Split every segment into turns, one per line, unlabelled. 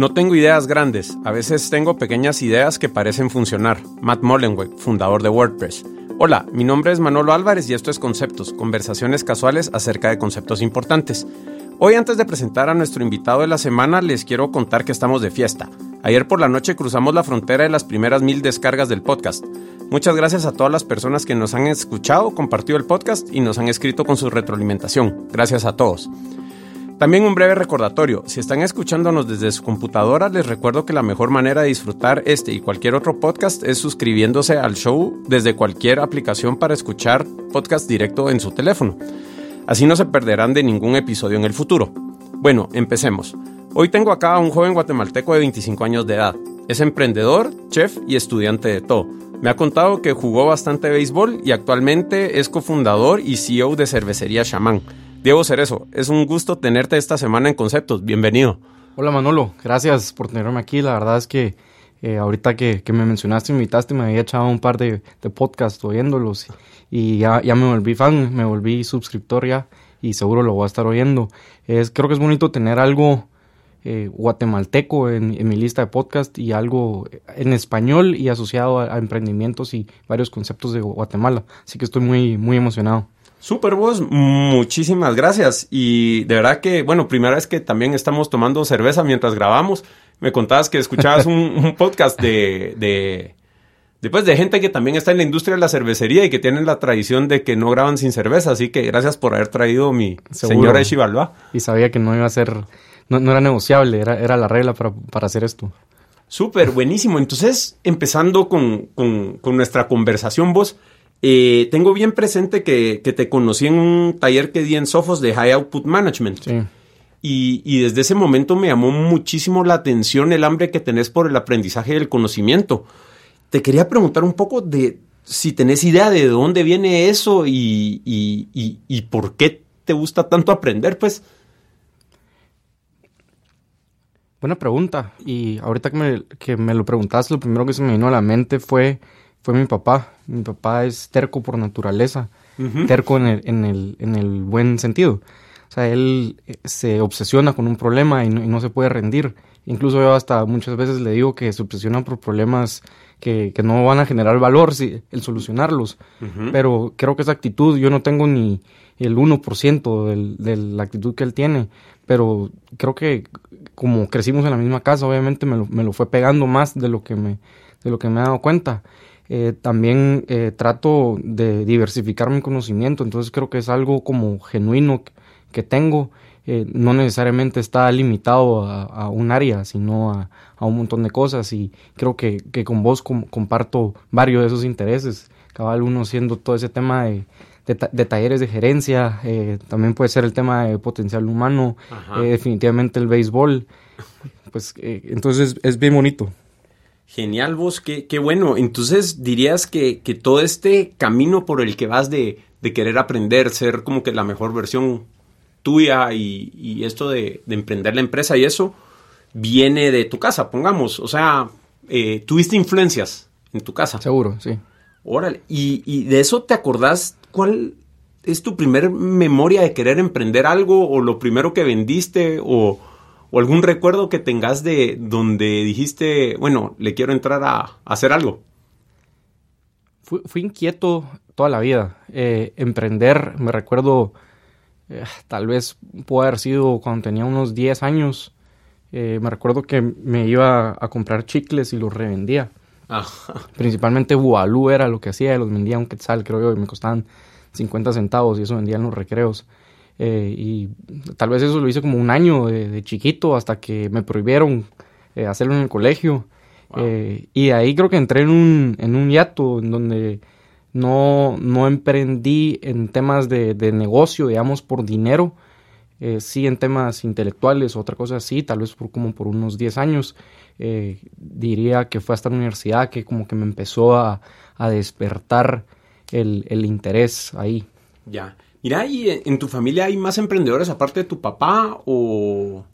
No tengo ideas grandes, a veces tengo pequeñas ideas que parecen funcionar. Matt Mullenweg, fundador de WordPress. Hola, mi nombre es Manolo Álvarez y esto es Conceptos, conversaciones casuales acerca de conceptos importantes. Hoy antes de presentar a nuestro invitado de la semana les quiero contar que estamos de fiesta. Ayer por la noche cruzamos la frontera de las primeras mil descargas del podcast. Muchas gracias a todas las personas que nos han escuchado, compartido el podcast y nos han escrito con su retroalimentación. Gracias a todos. También un breve recordatorio, si están escuchándonos desde su computadora, les recuerdo que la mejor manera de disfrutar este y cualquier otro podcast es suscribiéndose al show desde cualquier aplicación para escuchar podcast directo en su teléfono. Así no se perderán de ningún episodio en el futuro. Bueno, empecemos. Hoy tengo acá a un joven guatemalteco de 25 años de edad. Es emprendedor, chef y estudiante de todo. Me ha contado que jugó bastante béisbol y actualmente es cofundador y CEO de cervecería Shaman. Diego Cerezo, es un gusto tenerte esta semana en Conceptos. Bienvenido.
Hola Manolo, gracias por tenerme aquí. La verdad es que eh, ahorita que, me mencionaste, me invitaste, me había echado un par de, de podcasts oyéndolos y, ya, ya, me volví fan, me volví suscriptor ya y seguro lo voy a estar oyendo. Es, creo que es bonito tener algo eh, guatemalteco en, mi lista de podcast y algo en español y asociado a, a emprendimientos y varios conceptos de Guatemala. Así que estoy muy, muy emocionado.
Super vos, muchísimas gracias. Y de verdad que, bueno, primera vez que también estamos tomando cerveza mientras grabamos. Me contabas que escuchabas un, podcast de, de, después de gente que también está en la industria de la cervecería y que tienen la tradición de que no graban sin cerveza. Así que gracias por haber traído mi señora Eshibalba.
Y sabía que no iba a ser, no, era negociable, era, era la regla para, para hacer esto.
Súper, buenísimo. Entonces, empezando con, con, con nuestra conversación, vos. Eh, tengo bien presente que, te conocí en un taller que di en Sofos de High Output Management. Y, desde ese momento me llamó muchísimo la atención el hambre que tenés por el aprendizaje y el conocimiento. Te quería preguntar un poco de si tenés idea de dónde viene eso y, y por qué te gusta tanto aprender, pues.
Buena pregunta. Y ahorita que me, que me lo preguntaste, lo primero que se me vino a la mente fue fue mi papá. Mi papá es terco por naturaleza, terco en el, en, el, en el buen sentido. O sea, él eh, se obsesiona con un problema y no, se puede rendir. Incluso yo hasta muchas veces le digo que se obsesiona por problemas que, que no van a generar valor si, el solucionarlos. Pero creo que esa actitud, yo no tengo ni el 1% del, de la actitud que él tiene. Pero creo que como crecimos en la misma casa, obviamente me lo, me lo fue pegando más de lo que me, de lo que me he dado cuenta. Eh, también eh, trato de diversificar mi conocimiento, entonces creo que es algo como genuino que, tengo, eh, no necesariamente está limitado a, un área, sino a, un montón de cosas y creo que, con vos comparto varios de esos intereses, cabal uno siendo todo ese tema de, de, talleres de gerencia, también puede ser el tema de potencial humano, definitivamente el béisbol, pues entonces es bien bonito.
Genial, vos, qué, qué bueno. Entonces dirías que, que, todo este camino por el que vas de, de, querer aprender, ser como que la mejor versión tuya y, y esto de, de, emprender la empresa y eso, viene de tu casa, pongamos. O sea, eh, tuviste influencias en tu casa.
Seguro, sí.
Órale. Y, y de eso te acordás cuál es tu primer memoria de querer emprender algo o lo primero que vendiste o o algún recuerdo que tengas de donde dijiste, bueno, le quiero entrar a, hacer algo.
Fui, inquieto toda la vida. Eh, emprender, me recuerdo, eh, tal vez pudo haber sido cuando tenía unos 10 años. Eh, me recuerdo que me iba a comprar chicles y los revendía. Principalmente Bualú era lo que hacía, los vendía un quetzal, creo yo, y me costaban 50 centavos y eso vendía en los recreos. Eh, y tal vez eso lo hice como un año de, chiquito hasta que me prohibieron eh, hacerlo en el colegio. Eh, y ahí creo que entré en un, en un hiato en donde no, no emprendí en temas de, de negocio, digamos, por dinero. sí en temas intelectuales, otra cosa así, tal vez por como por unos 10 años. diría que fue hasta la universidad que como que me empezó a, a despertar el, el interés ahí.
Ya. Mira, ¿y en tu familia hay más emprendedores aparte de tu papá o,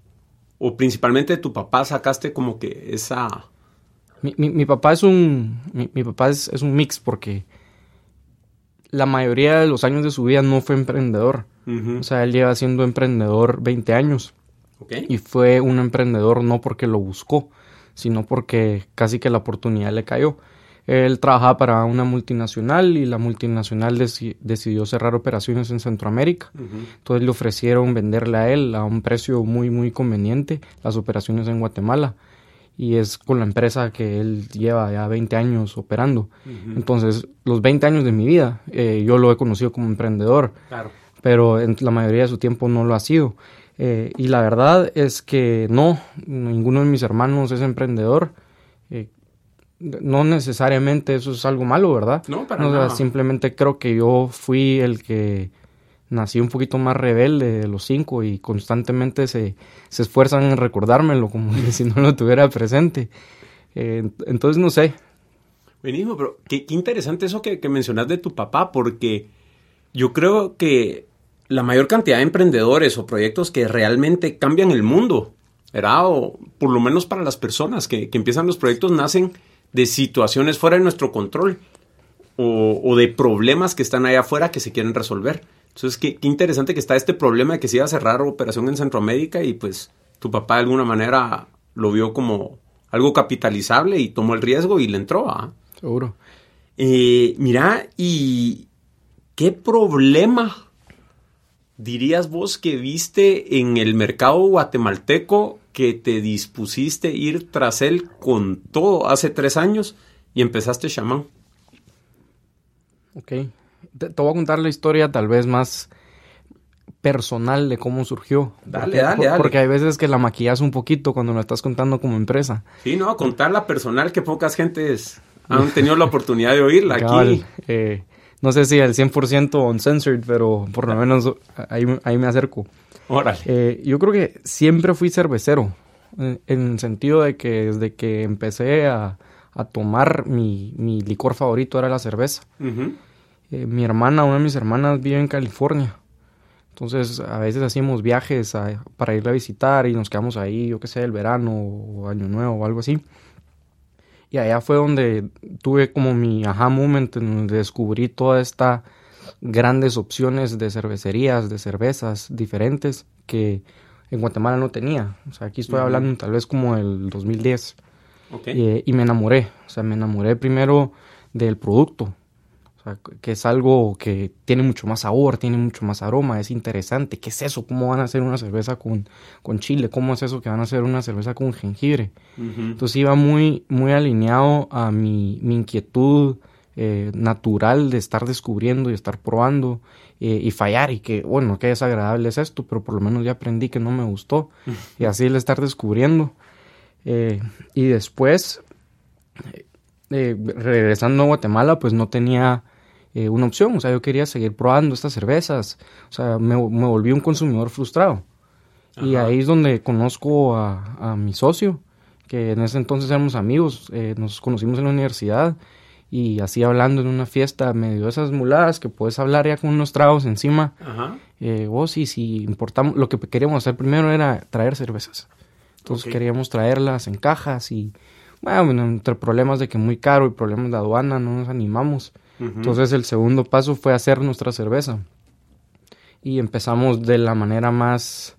o principalmente de tu papá sacaste como que esa...
Mi, mi, papá es un, mi, papá es, un mix porque la mayoría de los años de su vida no fue emprendedor. O sea, él lleva siendo emprendedor 20 años. Y fue un emprendedor no porque lo buscó, sino porque casi que la oportunidad le cayó. Él trabajaba para una multinacional y la multinacional decidió cerrar operaciones en Centroamérica. Entonces le ofrecieron venderle a él a un precio muy, muy conveniente las operaciones en Guatemala. Y es con la empresa que él lleva ya 20 años operando. Entonces, los 20 años de mi vida, eh, yo lo he conocido como emprendedor. Pero en la mayoría de su tiempo no lo ha sido. Eh, y la verdad es que no, ninguno de mis hermanos es emprendedor. No necesariamente eso es algo malo, ¿verdad?
No, para nada.
simplemente creo que yo fui el que nací un poquito más rebelde de los cinco y constantemente se, se esfuerzan en recordármelo como si no lo tuviera presente. Eh, entonces, no sé.
Buenísimo, pero qué, interesante eso que, que mencionas de tu papá, porque yo creo que la mayor cantidad de emprendedores o proyectos que realmente cambian el mundo, ¿verdad? O por lo menos para las personas que, que empiezan los proyectos, nacen de situaciones fuera de nuestro control o, de problemas que están allá afuera que se quieren resolver. Entonces, qué, interesante que está este problema de que se iba a cerrar operación en Centroamérica y pues tu papá de alguna manera lo vio como algo capitalizable y tomó el riesgo y le entró. ¿ah?
Seguro.
Eh, mira, ¿y qué problema dirías vos que viste en el mercado guatemalteco que te dispusiste ir tras él con todo hace tres años y empezaste chamán?
Ok. Te, voy a contar la historia tal vez más personal de cómo surgió.
Dale, dale, dale.
Porque hay veces que la maquillas un poquito cuando lo estás contando como empresa.
Sí, no, contarla personal que pocas gentes han tenido la oportunidad de oírla aquí.
Eh, no sé si al 100% uncensored, pero por lo menos ahí, me acerco.
Órale.
Eh, yo creo que siempre fui cervecero, en, el sentido de que desde que empecé a, tomar mi, licor favorito era la cerveza. Eh, mi hermana, una de mis hermanas vive en California. Entonces, a veces hacíamos viajes para ir a visitar y nos quedamos ahí, yo qué sé, el verano o año nuevo o algo así. Y allá fue donde tuve como mi aha moment, en donde descubrí todas estas grandes opciones de cervecerías, de cervezas diferentes que en Guatemala no tenía. O sea, aquí estoy hablando tal vez como el 2010. Okay. y me enamoré. O sea, me enamoré primero del producto que es algo que tiene mucho más sabor, tiene mucho más aroma, es interesante. ¿Qué es eso? ¿Cómo van a hacer una cerveza con, con chile? ¿Cómo es eso que van a hacer una cerveza con jengibre? Entonces iba muy, muy alineado a mi, mi inquietud eh, natural de estar descubriendo y estar probando eh, y fallar y que, bueno, qué desagradable es esto, pero por lo menos ya aprendí que no me gustó y así el estar descubriendo. Eh, y después, regresando a Guatemala, pues no tenía una opción. O sea, yo quería seguir probando estas cervezas. O sea, me, volví un consumidor frustrado. Y ahí es donde conozco a, mi socio, que en ese entonces éramos amigos. Eh, nos conocimos en la universidad y así hablando en una fiesta, medio de esas muladas que puedes hablar ya con unos tragos encima. Eh, vos y si importamos, lo que queríamos hacer primero era traer cervezas. Entonces queríamos traerlas en cajas y, bueno, entre problemas de que muy caro y problemas de aduana no nos animamos. Entonces el segundo paso fue hacer nuestra cerveza. Y empezamos de la manera más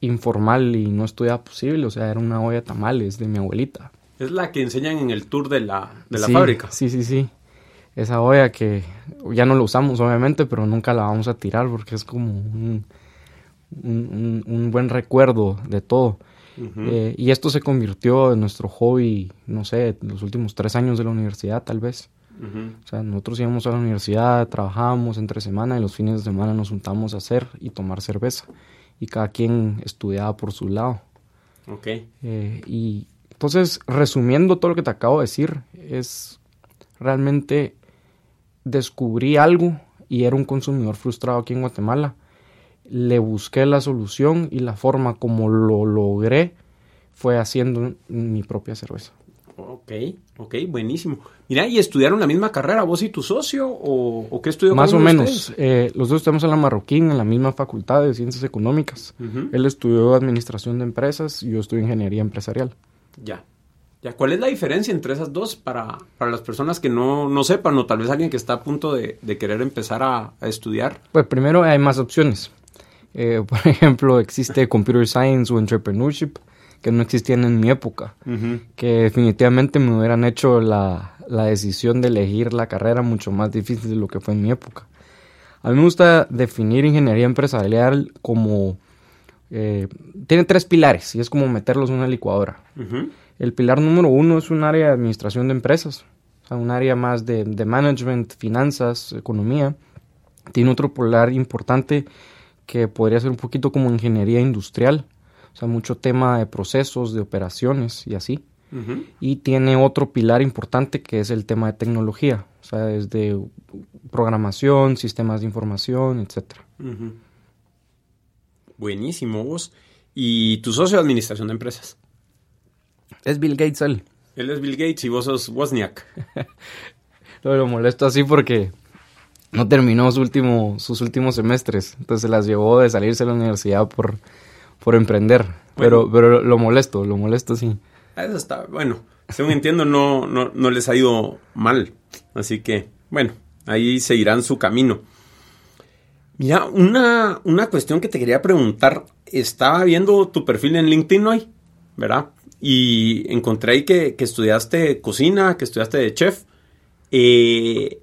informal y no estudiada posible, o sea, era una olla de tamales de mi abuelita.
Es la que enseñan en el tour de la, de la fábrica.
Sí, sí, sí. Esa olla que ya no la usamos, obviamente, pero nunca la vamos a tirar porque es como un, un, buen recuerdo de todo. Eh, y esto se convirtió en nuestro hobby, no sé, los últimos tres años de la universidad, tal vez. O sea, nosotros íbamos a la universidad, trabajábamos entre semana y los fines de semana nos juntamos a hacer y tomar cerveza. Y cada quien estudiaba por su lado.
Ok.
Eh, y entonces, resumiendo todo lo que te acabo de decir, es realmente descubrí algo y era un consumidor frustrado aquí en Guatemala. Le busqué la solución y la forma como lo logré fue haciendo mi propia cerveza.
Ok, ok, buenísimo. Mira, ¿y estudiaron la misma carrera vos y tu socio? ¿O, qué estudió?
Más o menos. Eh, los dos estamos en la Marroquín, en la misma facultad de Ciencias Económicas. Él estudió Administración de Empresas y yo estudié Ingeniería Empresarial.
Ya. Ya, ¿cuál es la diferencia entre esas dos para, para las personas que no, no, sepan o tal vez alguien que está a punto de, querer empezar a, estudiar?
Pues primero hay más opciones. Eh, por ejemplo, existe Computer Science o Entrepreneurship, que no existían en mi época, que definitivamente me hubieran hecho la, la, decisión de elegir la carrera mucho más difícil de lo que fue en mi época. A mí me gusta definir ingeniería empresarial como... Eh, tiene tres pilares y es como meterlos en una licuadora. El pilar número uno es un área de administración de empresas, o sea, un área más de, de management, finanzas, economía. Tiene otro pilar importante que podría ser un poquito como ingeniería industrial, o sea, mucho tema de procesos, de operaciones y así. Y tiene otro pilar importante que es el tema de tecnología, o sea, desde programación, sistemas de información, etc.
Buenísimo, vos. ¿Y tu socio de administración de empresas?
Es Bill Gates él.
Él es Bill Gates y vos sos Wozniak.
lo molesto así porque no terminó su último, sus últimos semestres, entonces se las llevó de salirse de la universidad por, por emprender. Pero, pero lo molesto, lo molesto sí.
Eso está, bueno, según entiendo no, no, no les ha ido mal, así que, bueno, ahí seguirán su camino. Mira, una, una cuestión que te quería preguntar, estaba viendo tu perfil en LinkedIn hoy, ¿verdad? Y encontré ahí que, que estudiaste cocina, que estudiaste de chef. Eh,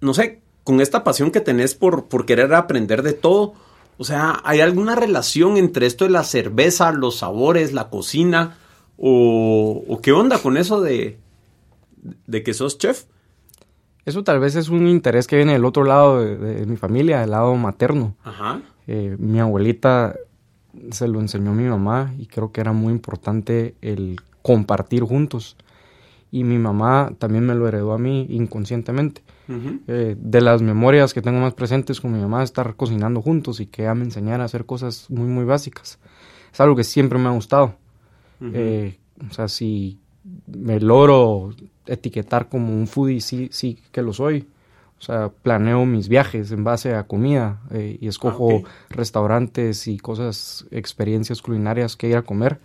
no sé, con esta pasión que tenés por, por querer aprender de todo, o sea, ¿hay alguna relación entre esto de la cerveza, los sabores, la cocina? ¿O, qué onda con eso de, de que sos chef?
Eso tal vez es un interés que viene del otro lado de, mi familia, del lado materno. Ajá. Eh, mi abuelita se lo enseñó a mi mamá y creo que era muy importante el compartir juntos. Y mi mamá también me lo heredó a mí inconscientemente. Eh, de las memorias que tengo más presentes con mi mamá, estar cocinando juntos y que ella me enseñara a hacer cosas muy, muy básicas. Es algo que siempre me ha gustado. Eh, o sea, si me logro etiquetar como un foodie, sí, sí que lo soy. O sea, planeo mis viajes en base a comida eh, y escojo ah, restaurantes y cosas, experiencias culinarias que ir a comer.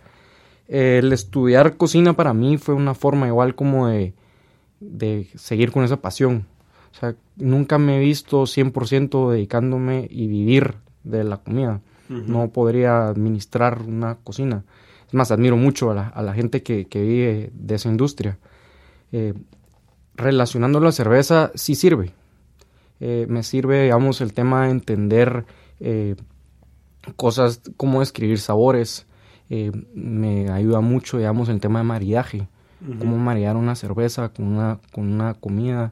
el estudiar cocina para mí fue una forma igual como de, de seguir con esa pasión. O sea, nunca me he visto 100% dedicándome y vivir de la comida. No podría administrar una cocina. Es más, admiro mucho a la, gente que, vive de esa industria. Eh, relacionando la cerveza, sí sirve. Eh, me sirve, digamos, el tema de entender eh, cosas, como escribir sabores. me ayuda mucho, digamos, el tema de maridaje. Cómo maridar una cerveza con una, con una comida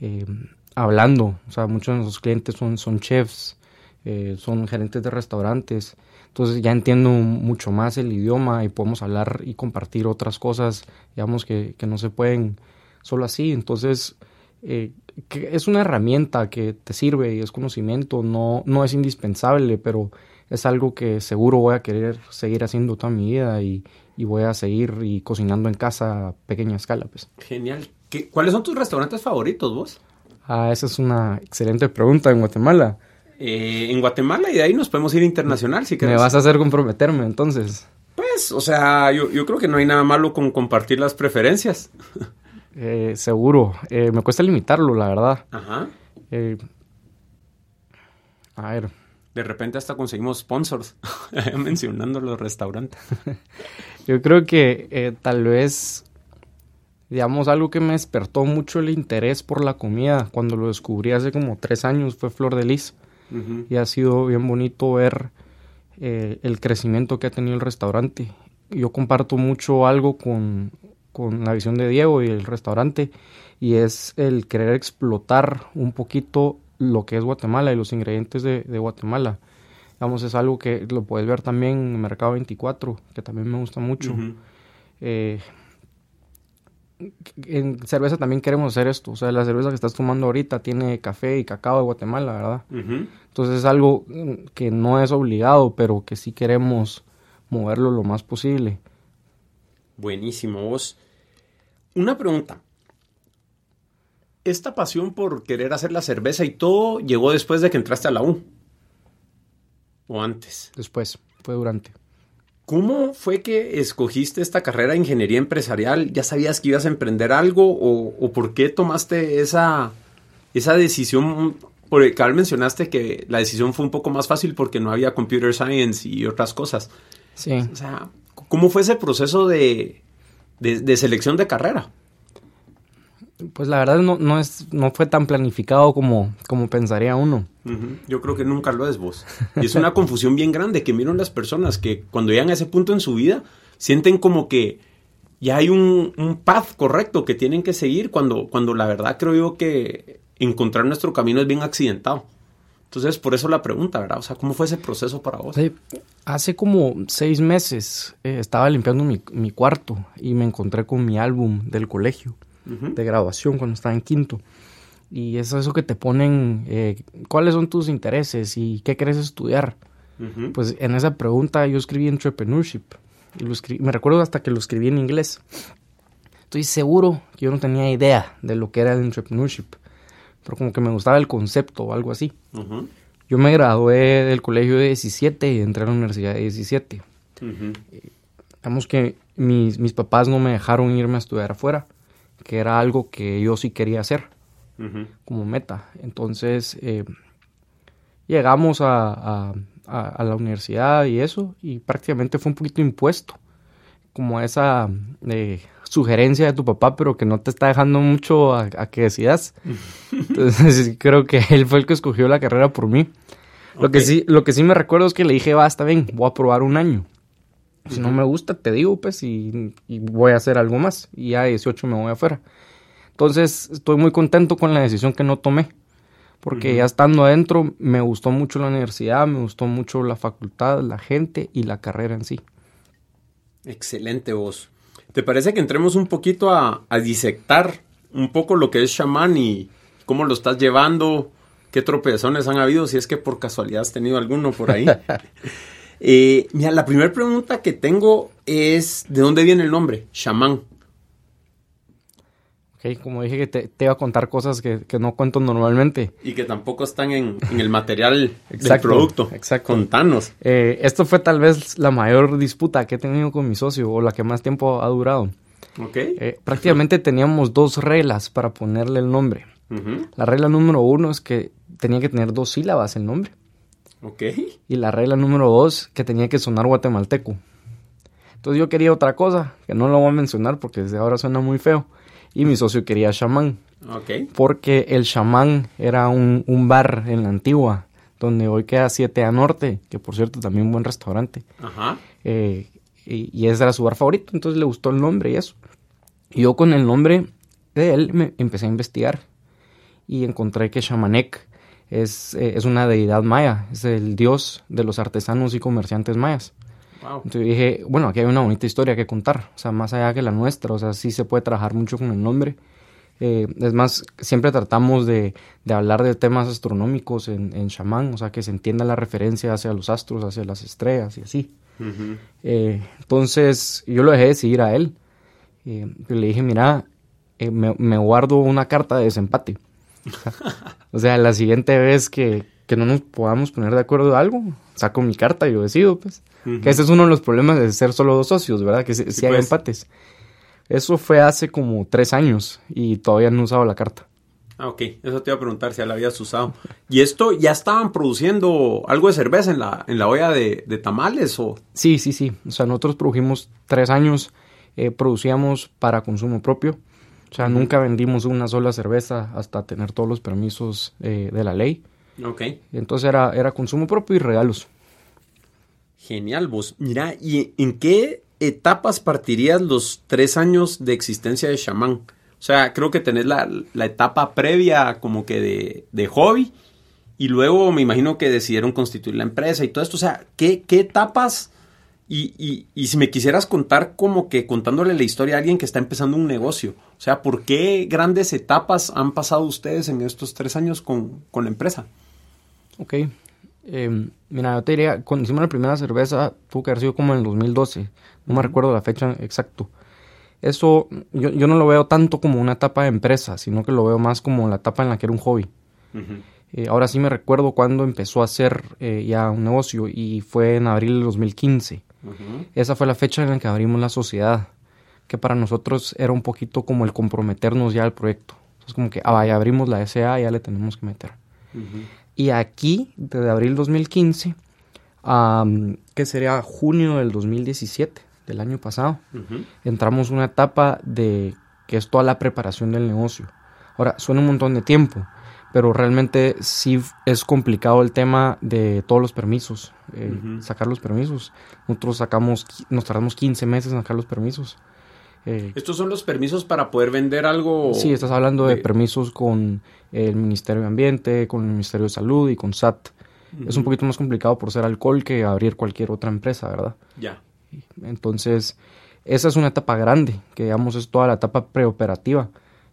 eh, hablando. O sea, muchos de nuestros clientes son, son chefs, eh, son gerentes de restaurantes. Entonces ya entiendo mucho más el idioma y podemos hablar y compartir otras cosas, digamos, que, que no se pueden solo así. Entonces, eh, es una herramienta que te sirve y es conocimiento, no, no es indispensable, pero es algo que seguro voy a querer seguir haciendo toda mi vida y, y voy a seguir y cocinando en casa a pequeña escala. Pues.
Genial. ¿Cuáles son tus restaurantes favoritos vos?
Ah, esa es una excelente pregunta en Guatemala.
Eh, en Guatemala y de ahí nos podemos ir internacional si quieres.
Me vas a hacer comprometerme entonces.
Pues, o sea, yo, creo que no hay nada malo con compartir las preferencias.
Eh, seguro. Eh, me cuesta limitarlo, la verdad. Ajá.
a ver. De repente hasta conseguimos sponsors mencionando los restaurantes.
yo creo que tal vez digamos, algo que me despertó mucho el interés por la comida cuando lo descubrí hace como tres años fue Flor de Lis. Y ha sido bien bonito ver eh, el crecimiento que ha tenido el restaurante. Yo comparto mucho algo con, con, la visión de Diego y el restaurante, y es el querer explotar un poquito lo que es Guatemala y los ingredientes de, de Guatemala. Digamos, es algo que lo puedes ver también en Mercado 24, que también me gusta mucho en cerveza también queremos hacer esto. O sea, la cerveza que estás tomando ahorita tiene café y cacao de Guatemala, ¿verdad? Entonces es algo que no es obligado, pero que sí queremos moverlo lo más posible.
Buenísimo, vos. Una pregunta. ¿Esta pasión por querer hacer la cerveza y todo llegó después de que entraste a la U? ¿O antes?
Después, fue durante.
¿Cómo fue que escogiste esta carrera de ingeniería empresarial? ¿Ya sabías que ibas a emprender algo o, por qué tomaste esa, esa decisión Porque cabal mencionaste que la decisión fue un poco más fácil porque no había computer science y otras cosas.
Sí.
O sea, ¿cómo fue ese proceso de, de, selección de carrera?
Pues la verdad no, no, es, no fue tan planificado como, como pensaría uno.
Yo creo que nunca lo es vos. Y es una confusión bien grande que miran las personas que cuando llegan a ese punto en su vida sienten como que ya hay un, un path correcto que tienen que seguir cuando, cuando la verdad creo yo que encontrar nuestro camino es bien accidentado. Entonces, por eso la pregunta, ¿verdad? O sea, ¿cómo fue ese proceso para vos?
hace como seis meses eh, estaba limpiando mi, mi, cuarto y me encontré con mi álbum del colegio de graduación cuando estaba en quinto. Y es eso que te ponen, eh, ¿cuáles son tus intereses y qué quieres estudiar? Pues en esa pregunta yo escribí entrepreneurship. Y lo escribí, me recuerdo hasta que lo escribí en inglés. Estoy seguro que yo no tenía idea de lo que era el entrepreneurship, pero como que me gustaba el concepto o algo así. Yo me gradué del colegio de 17 y entré a la universidad de 17. digamos que mis, mis papás no me dejaron irme a estudiar afuera, que era algo que yo sí quería hacer como meta. Entonces eh, llegamos a, a, la universidad y eso, y prácticamente fue un poquito impuesto, como esa eh, sugerencia de tu papá, pero que no te está dejando mucho a, que decidas. Entonces creo que él fue el que escogió la carrera por mí. Lo, que sí, lo que sí me recuerdo es que le dije, va, está bien, voy a probar un año. Si no me gusta, te digo, pues, y, voy a hacer algo más. Y ya a 18 me voy afuera. Entonces, estoy muy contento con la decisión que no tomé porque ya estando adentro me gustó mucho la universidad, me gustó mucho la facultad, la gente y la carrera en sí.
Excelente vos. ¿Te parece que entremos un poquito a, disectar un poco lo que es chamán y cómo lo estás llevando? ¿Qué tropezones han habido? Si es que por casualidad has tenido alguno por ahí. Eh, mira, la primera pregunta que tengo es, ¿de dónde viene el nombre? Chamán
como dije que te, iba a contar cosas que, no cuento normalmente.
Y que tampoco están en, el material del producto.
Exacto.
Contanos.
Eh, esto fue tal vez la mayor disputa que he tenido con mi socio o la que más tiempo ha durado.
Ok.
Eh, prácticamente teníamos dos reglas para ponerle el nombre. La regla número uno es que tenía que tener dos sílabas el nombre.
Ok.
Y la regla número dos, que tenía que sonar guatemalteco. Entonces yo quería otra cosa, que no lo voy a mencionar porque desde ahora suena muy feo y mi socio quería chamán.
Okay.
Porque el chamán era un, bar en la antigua, donde hoy queda 7A Norte, que por cierto también un buen restaurante.
Ajá.
Eh, y, ese era su bar favorito, entonces le gustó el nombre y eso. Y yo con el nombre de él me empecé a investigar y encontré que Shamanek es, eh, es una deidad maya, es el dios de los artesanos y comerciantes mayas. Entonces dije, bueno, aquí hay una bonita historia que contar, o sea, más allá que la nuestra, o sea, sí se puede trabajar mucho con el nombre. Eh, es más, siempre tratamos de, hablar de temas astronómicos en, en Shaman, o sea, que se entienda la referencia hacia los astros, hacia las estrellas y así. Eh, entonces, yo lo dejé de seguir a él. Eh, le dije, mira, me, me, guardo una carta de desempate. o sea, la siguiente vez que, que no nos podamos poner de acuerdo en algo, saco mi carta y lo decido, pues. Que ese es uno de los problemas de ser solo dos socios, ¿verdad? Que si, hay pues. empates. Eso fue hace como tres años y todavía no he usado la carta.
Ah, ok. Eso te iba a preguntar si ya la habías usado. ¿Y esto ya estaban produciendo algo de cerveza en la, en la olla de, tamales o...?
Sí, sí, sí. O sea, nosotros produjimos tres años, eh, producíamos para consumo propio. O sea, nunca vendimos una sola cerveza hasta tener todos los permisos eh, de la ley.
Ok.
Entonces era, era consumo propio y regalos.
Genial, vos. Mira, ¿y en qué etapas partirías los tres años de existencia de Shaman? O sea, creo que tenés la, etapa previa como que de, de, hobby y luego me imagino que decidieron constituir la empresa y todo esto. O sea, ¿qué, qué etapas? Y, y, y, si me quisieras contar como que contándole la historia a alguien que está empezando un negocio. O sea, ¿por qué grandes etapas han pasado ustedes en estos tres años con, con la empresa?
Ok. Eh, mira, yo te diría, cuando hicimos la primera cerveza, tuvo que haber sido como en el 2012. No me recuerdo la fecha exacto. Eso yo, yo, no lo veo tanto como una etapa de empresa, sino que lo veo más como la etapa en la que era un hobby. Eh, ahora sí me recuerdo cuando empezó a ser eh, ya un negocio y fue en abril del 2015. Esa fue la fecha en la que abrimos la sociedad, que para nosotros era un poquito como el comprometernos ya al proyecto. Es como que, ah, ya abrimos la SA, ya le tenemos que meter. Y aquí, desde abril 2015, que sería junio del 2017, del año pasado, entramos en una etapa de que es toda la preparación del negocio. Ahora, suena un montón de tiempo, pero realmente sí es complicado el tema de todos los permisos, eh, sacar los permisos. Nosotros sacamos, nos tardamos 15 meses en sacar los permisos.
Eh, ¿Estos son los permisos para poder vender algo?
Sí, estás hablando de, permisos con el Ministerio de Ambiente, con el Ministerio de Salud y con SAT. Es un poquito más complicado por ser alcohol que abrir cualquier otra empresa, ¿verdad?
Ya.
Entonces, esa es una etapa grande, que digamos es toda la etapa preoperativa,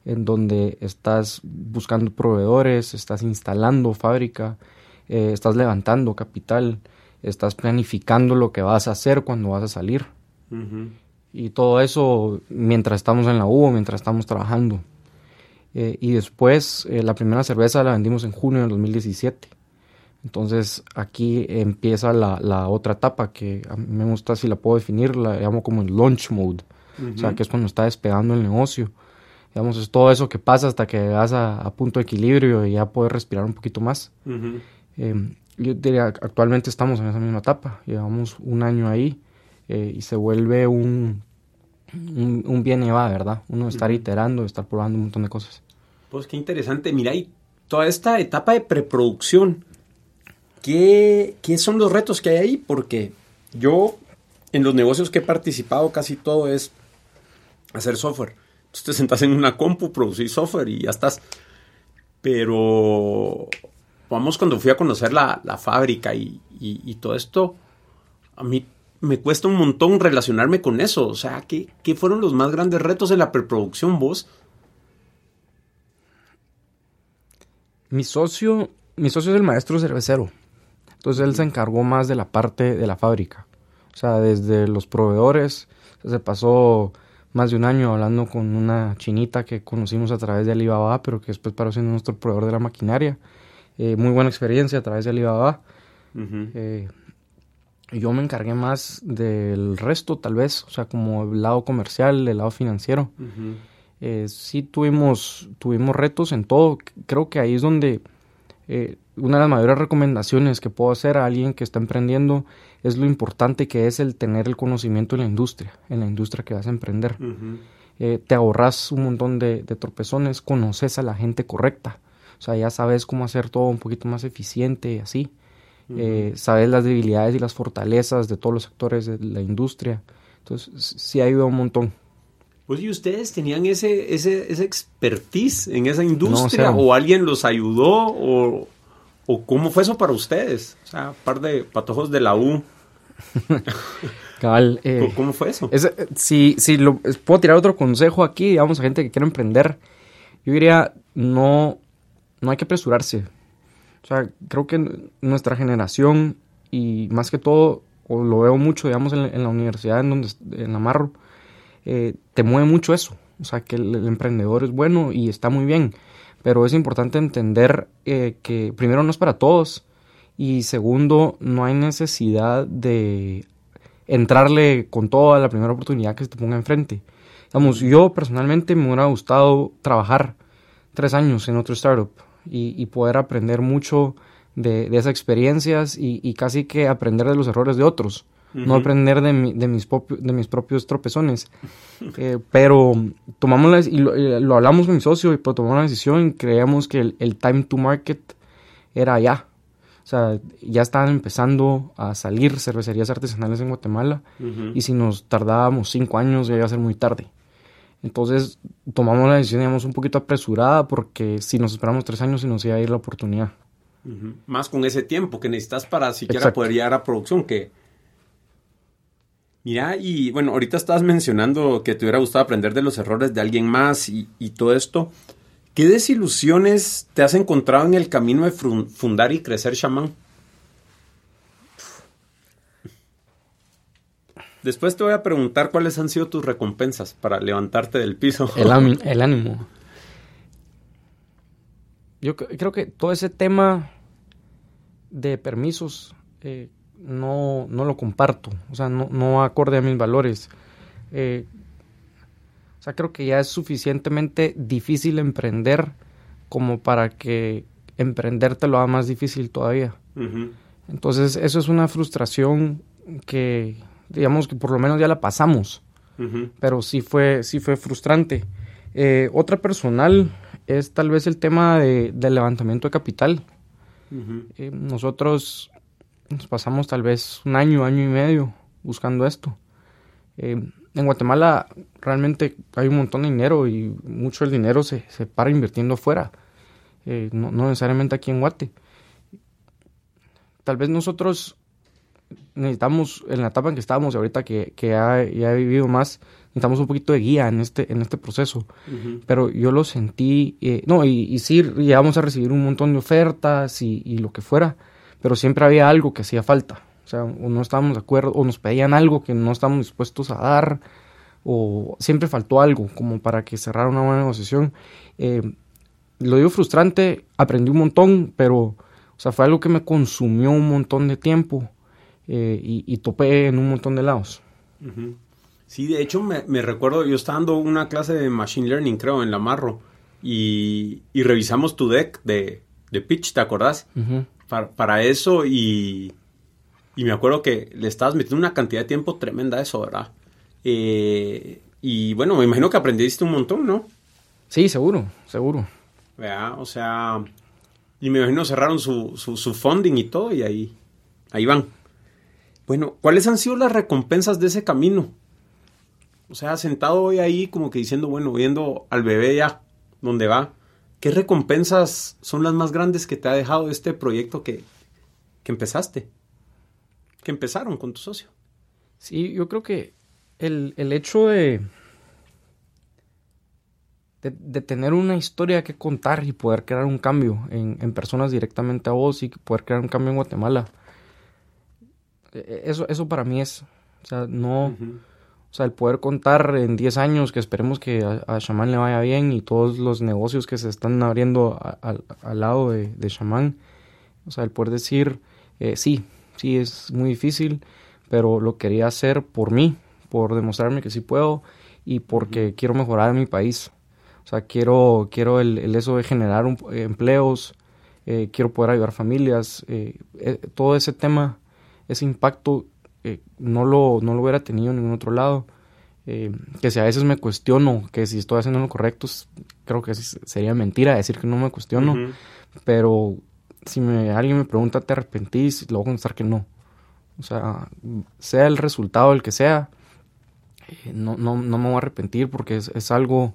en donde estás buscando proveedores, estás instalando fábrica, eh, estás levantando capital, estás planificando lo que vas a hacer cuando vas a salir. Y todo eso mientras estamos en la U, mientras estamos trabajando. Eh, y después, eh, la primera cerveza la vendimos en junio del 2017. Entonces aquí empieza la, otra etapa que a mí me gusta, si la puedo definir, la llamo como el launch mode. O sea, que es cuando está despegando el negocio. Digamos, es todo eso que pasa hasta que llegas a, punto de equilibrio y ya puedes respirar un poquito más. Em, yo diría, actualmente estamos en esa misma etapa. Llevamos un año ahí eh, y se vuelve un, un, bien y va, ¿verdad? Uno estar iterando, estar probando un montón de cosas.
Pues qué interesante. Mira, y toda esta etapa de preproducción ¿Qué, son los retos que hay ahí? Porque yo, en los negocios que he participado, casi todo es hacer software. Entonces te sentas en una compu, producir software y ya estás. Pero, vamos, cuando fui a conocer la, fábrica y, todo esto, a mí me cuesta un montón relacionarme con eso. O sea, ¿qué, ¿qué, fueron los más grandes retos en la preproducción vos?
Mi socio, mi socio es el maestro cervecero. Entonces él se encargó más de la parte de la fábrica. O sea, desde los proveedores, se pasó más de un año hablando con una chinita que conocimos a través de Alibaba, pero que después paró siendo nuestro proveedor de la maquinaria. Eh, muy buena experiencia a través de Alibaba. Eh, yo me encargué más del resto, tal vez, o sea, como el lado comercial, el lado financiero. Eh, sí tuvimos, tuvimos retos en todo. Creo que ahí es donde eh, una de las mayores recomendaciones que puedo hacer a alguien que está emprendiendo es lo importante que es el tener el conocimiento en la industria, en la industria que vas a emprender. Eh, te ahorras un montón de, tropezones, conoces a la gente correcta, o sea, ya sabes cómo hacer todo un poquito más eficiente y así. Eh, sabes las debilidades y las fortalezas de todos los sectores de la industria. Entonces, sí ayuda un montón.
Pues, ¿y ustedes tenían ese, ese, ese expertise en esa industria? o, alguien los ayudó? O, cómo fue eso para ustedes? O sea, par de patojos de la U.
Cabal. Eh,
¿Cómo fue eso?
si si lo, puedo tirar otro consejo aquí, digamos, a gente que quiere emprender, yo diría, no, no hay que apresurarse. O sea, creo que nuestra generación, y más que todo, o lo veo mucho, digamos, en, en la universidad en donde en Amarro, eh, te mueve mucho eso. O sea, que el, emprendedor es bueno y está muy bien. Pero es importante entender eh, que primero no es para todos. Y segundo, no hay necesidad de entrarle con toda la primera oportunidad que se te ponga enfrente. Digamos, yo personalmente me hubiera gustado trabajar tres años en otro startup y, poder aprender mucho de, esas experiencias y, casi que aprender de los errores de otros no aprender de, de, mis de mis propios tropezones. Eh, pero tomamos la, y lo, hablamos con mi socio y pues tomamos la decisión y creíamos que el, time to market era ya. O sea, ya estaban empezando a salir cervecerías artesanales en Guatemala y si nos tardábamos cinco años ya iba a ser muy tarde. Entonces tomamos la decisión, digamos, un poquito apresurada porque si nos esperamos tres años se nos iba a ir la oportunidad.
Más con ese tiempo que necesitas para siquiera poder llegar a producción, que Mira, y bueno, ahorita estabas mencionando que te hubiera gustado aprender de los errores de alguien más y, todo esto. ¿Qué desilusiones te has encontrado en el camino de fundar y crecer Shaman? Después te voy a preguntar cuáles han sido tus recompensas para levantarte del piso.
El, ánimo. Yo creo que todo ese tema de permisos eh, no, no lo comparto, o sea, no, no acorde a mis valores. Eh, o sea, creo que ya es suficientemente difícil emprender como para que emprender te lo da más difícil todavía. Entonces, eso es una frustración que, digamos que por lo menos ya la pasamos, pero sí fue, sí fue frustrante. Eh, otra personal es tal vez el tema de, del levantamiento de capital. Eh, nosotros nos pasamos tal vez un año, año y medio buscando esto. Eh, en Guatemala realmente hay un montón de dinero y mucho del dinero se, se para invirtiendo afuera, eh, no, necesariamente aquí en Guate. Tal vez nosotros necesitamos, en la etapa en que estábamos ahorita, que, que ya, he vivido más, necesitamos un poquito de guía en este, en este proceso. Pero yo lo sentí, eh, no, y, y sí, llegamos a recibir un montón de ofertas y, y lo que fuera, pero siempre había algo que hacía falta. O sea, o no estábamos de acuerdo, o nos pedían algo que no estábamos dispuestos a dar, o siempre faltó algo como para que cerrara una buena negociación. Eh, lo digo frustrante, aprendí un montón, pero o sea, fue algo que me consumió un montón de tiempo eh, y, topé en un montón de lados.
Sí, de hecho me, recuerdo, yo estaba dando una clase de Machine Learning, creo, en la Marro, y, revisamos tu deck de, pitch, ¿te acordás? Para, para, eso y y me acuerdo que le estabas metiendo una cantidad de tiempo tremenda a eso, ¿verdad? Eh, y bueno, me imagino que aprendiste un montón, ¿no?
Sí, seguro, seguro.
O sea, y me imagino cerraron su, su, funding y todo y ahí, ahí van. Bueno, ¿cuáles han sido las recompensas de ese camino? O sea, sentado hoy ahí como que diciendo, bueno, viendo al bebé ya, ¿dónde va? ¿Qué recompensas son las más grandes que te ha dejado este proyecto que, que empezaste? que empezaron con tu socio.
Sí, yo creo que el, hecho de, de, tener una historia que contar y poder crear un cambio en, personas directamente a vos y poder crear un cambio en Guatemala, e, e, eso, eso para mí es, o sea, no, o sea, el poder contar en 10 años que esperemos que a, a Shaman le vaya bien y todos los negocios que se están abriendo al lado de, de Shaman, o sea, el poder decir, eh, sí, sí es muy difícil, pero lo quería hacer por mí, por demostrarme que sí puedo y porque quiero mejorar mi país. O sea, quiero, quiero el, eso de generar empleos, eh, quiero poder ayudar familias, eh, eh, todo ese tema, ese impacto, no, lo, no lo hubiera tenido en ningún otro lado. que si a veces me cuestiono que si estoy haciendo lo correcto, creo que sería mentira decir que no me cuestiono, pero si me, alguien me pregunta, ¿te arrepentís? A contestar que no. O sea, sea el resultado el que sea, eh, no, no, no, me voy a arrepentir porque es, algo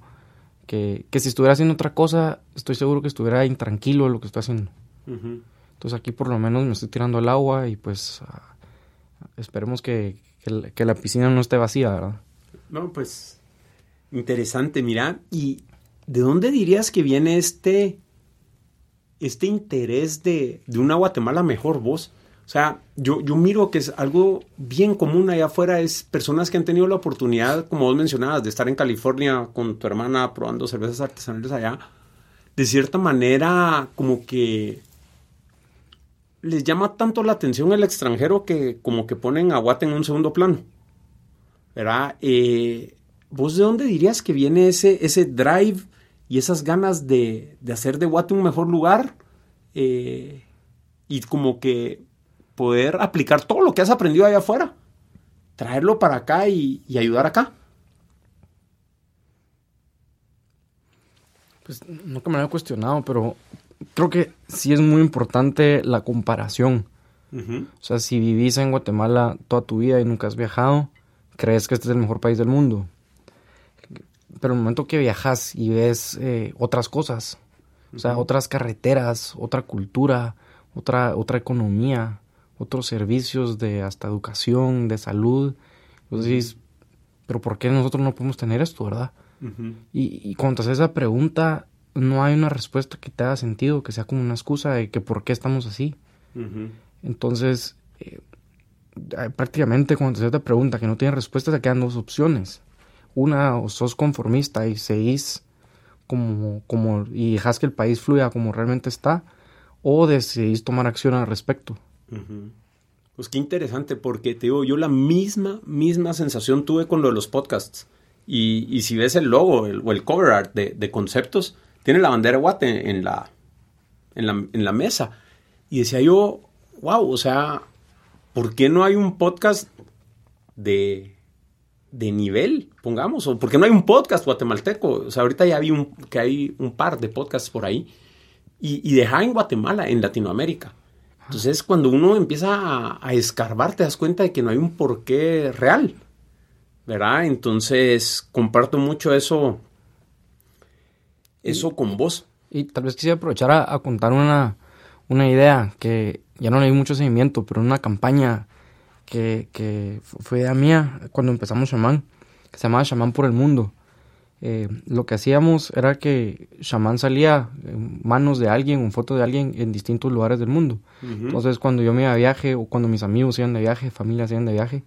que, que, si estuviera haciendo otra cosa, estoy seguro que estuviera intranquilo en lo que estoy haciendo. Entonces aquí por lo menos me estoy tirando el agua y pues esperemos que, que, la piscina no esté vacía, ¿verdad?
No, pues interesante, mira. ¿Y de dónde dirías que viene este este interés de, una Guatemala mejor voz. O sea, yo, yo miro que es algo bien común allá afuera, es personas que han tenido la oportunidad, como vos mencionabas, de estar en California con tu hermana probando cervezas artesanales allá. De cierta manera, como que les llama tanto la atención el extranjero que como que ponen a Guate en un segundo plano. ¿Verdad? Eh, ¿Vos de dónde dirías que viene ese, ese drive y esas ganas de, hacer de Guate un mejor lugar eh, y como que poder aplicar todo lo que has aprendido allá afuera, traerlo para acá y, ayudar acá.
Pues nunca me lo he cuestionado, pero creo que sí es muy importante la comparación. O sea, si vivís en Guatemala toda tu vida y nunca has viajado, crees que este es el mejor país del mundo. Pero en el momento que viajas y ves eh, otras cosas, o sea, otras carreteras, otra cultura, otra, otra economía, otros servicios de hasta educación, de salud, entonces dices, pero ¿por qué nosotros no podemos tener esto, verdad? y, y, cuando te haces esa pregunta, no hay una respuesta que te haga sentido, que sea como una excusa de que por qué estamos así. Entonces, eh, prácticamente cuando te haces esa pregunta que no tiene respuesta, te quedan dos opciones una o sos conformista y seguís como, como y dejas que el país fluya como realmente está, o decidís tomar acción al respecto.
Pues qué interesante, porque te digo, yo la misma, misma sensación tuve con lo de los podcasts. Y, y si ves el logo o el cover art de, de, conceptos, tiene la bandera Guate en la, en la, en la mesa. Y decía yo, wow, o sea, ¿por qué no hay un podcast de, de nivel, pongamos? ¿O por qué no hay un podcast guatemalteco? O sea, ahorita ya vi un, que hay un par de podcasts por ahí. Y, y deja en Guatemala, en Latinoamérica. Entonces, cuando uno empieza a, a, escarbar, te das cuenta de que no hay un porqué real, ¿verdad? Entonces, comparto mucho eso, eso con vos.
Y tal vez quisiera aprovechar a, a contar una, una, idea que ya no le di mucho seguimiento, pero una campaña que, que fue idea mía cuando empezamos Shaman, que se llamaba Shaman por el Mundo. Eh, lo que hacíamos era que Shaman salía en manos de alguien, en foto de alguien en distintos lugares del mundo. Uh -huh. Entonces, cuando yo me iba de viaje o cuando mis amigos iban de viaje, familias iban de viaje,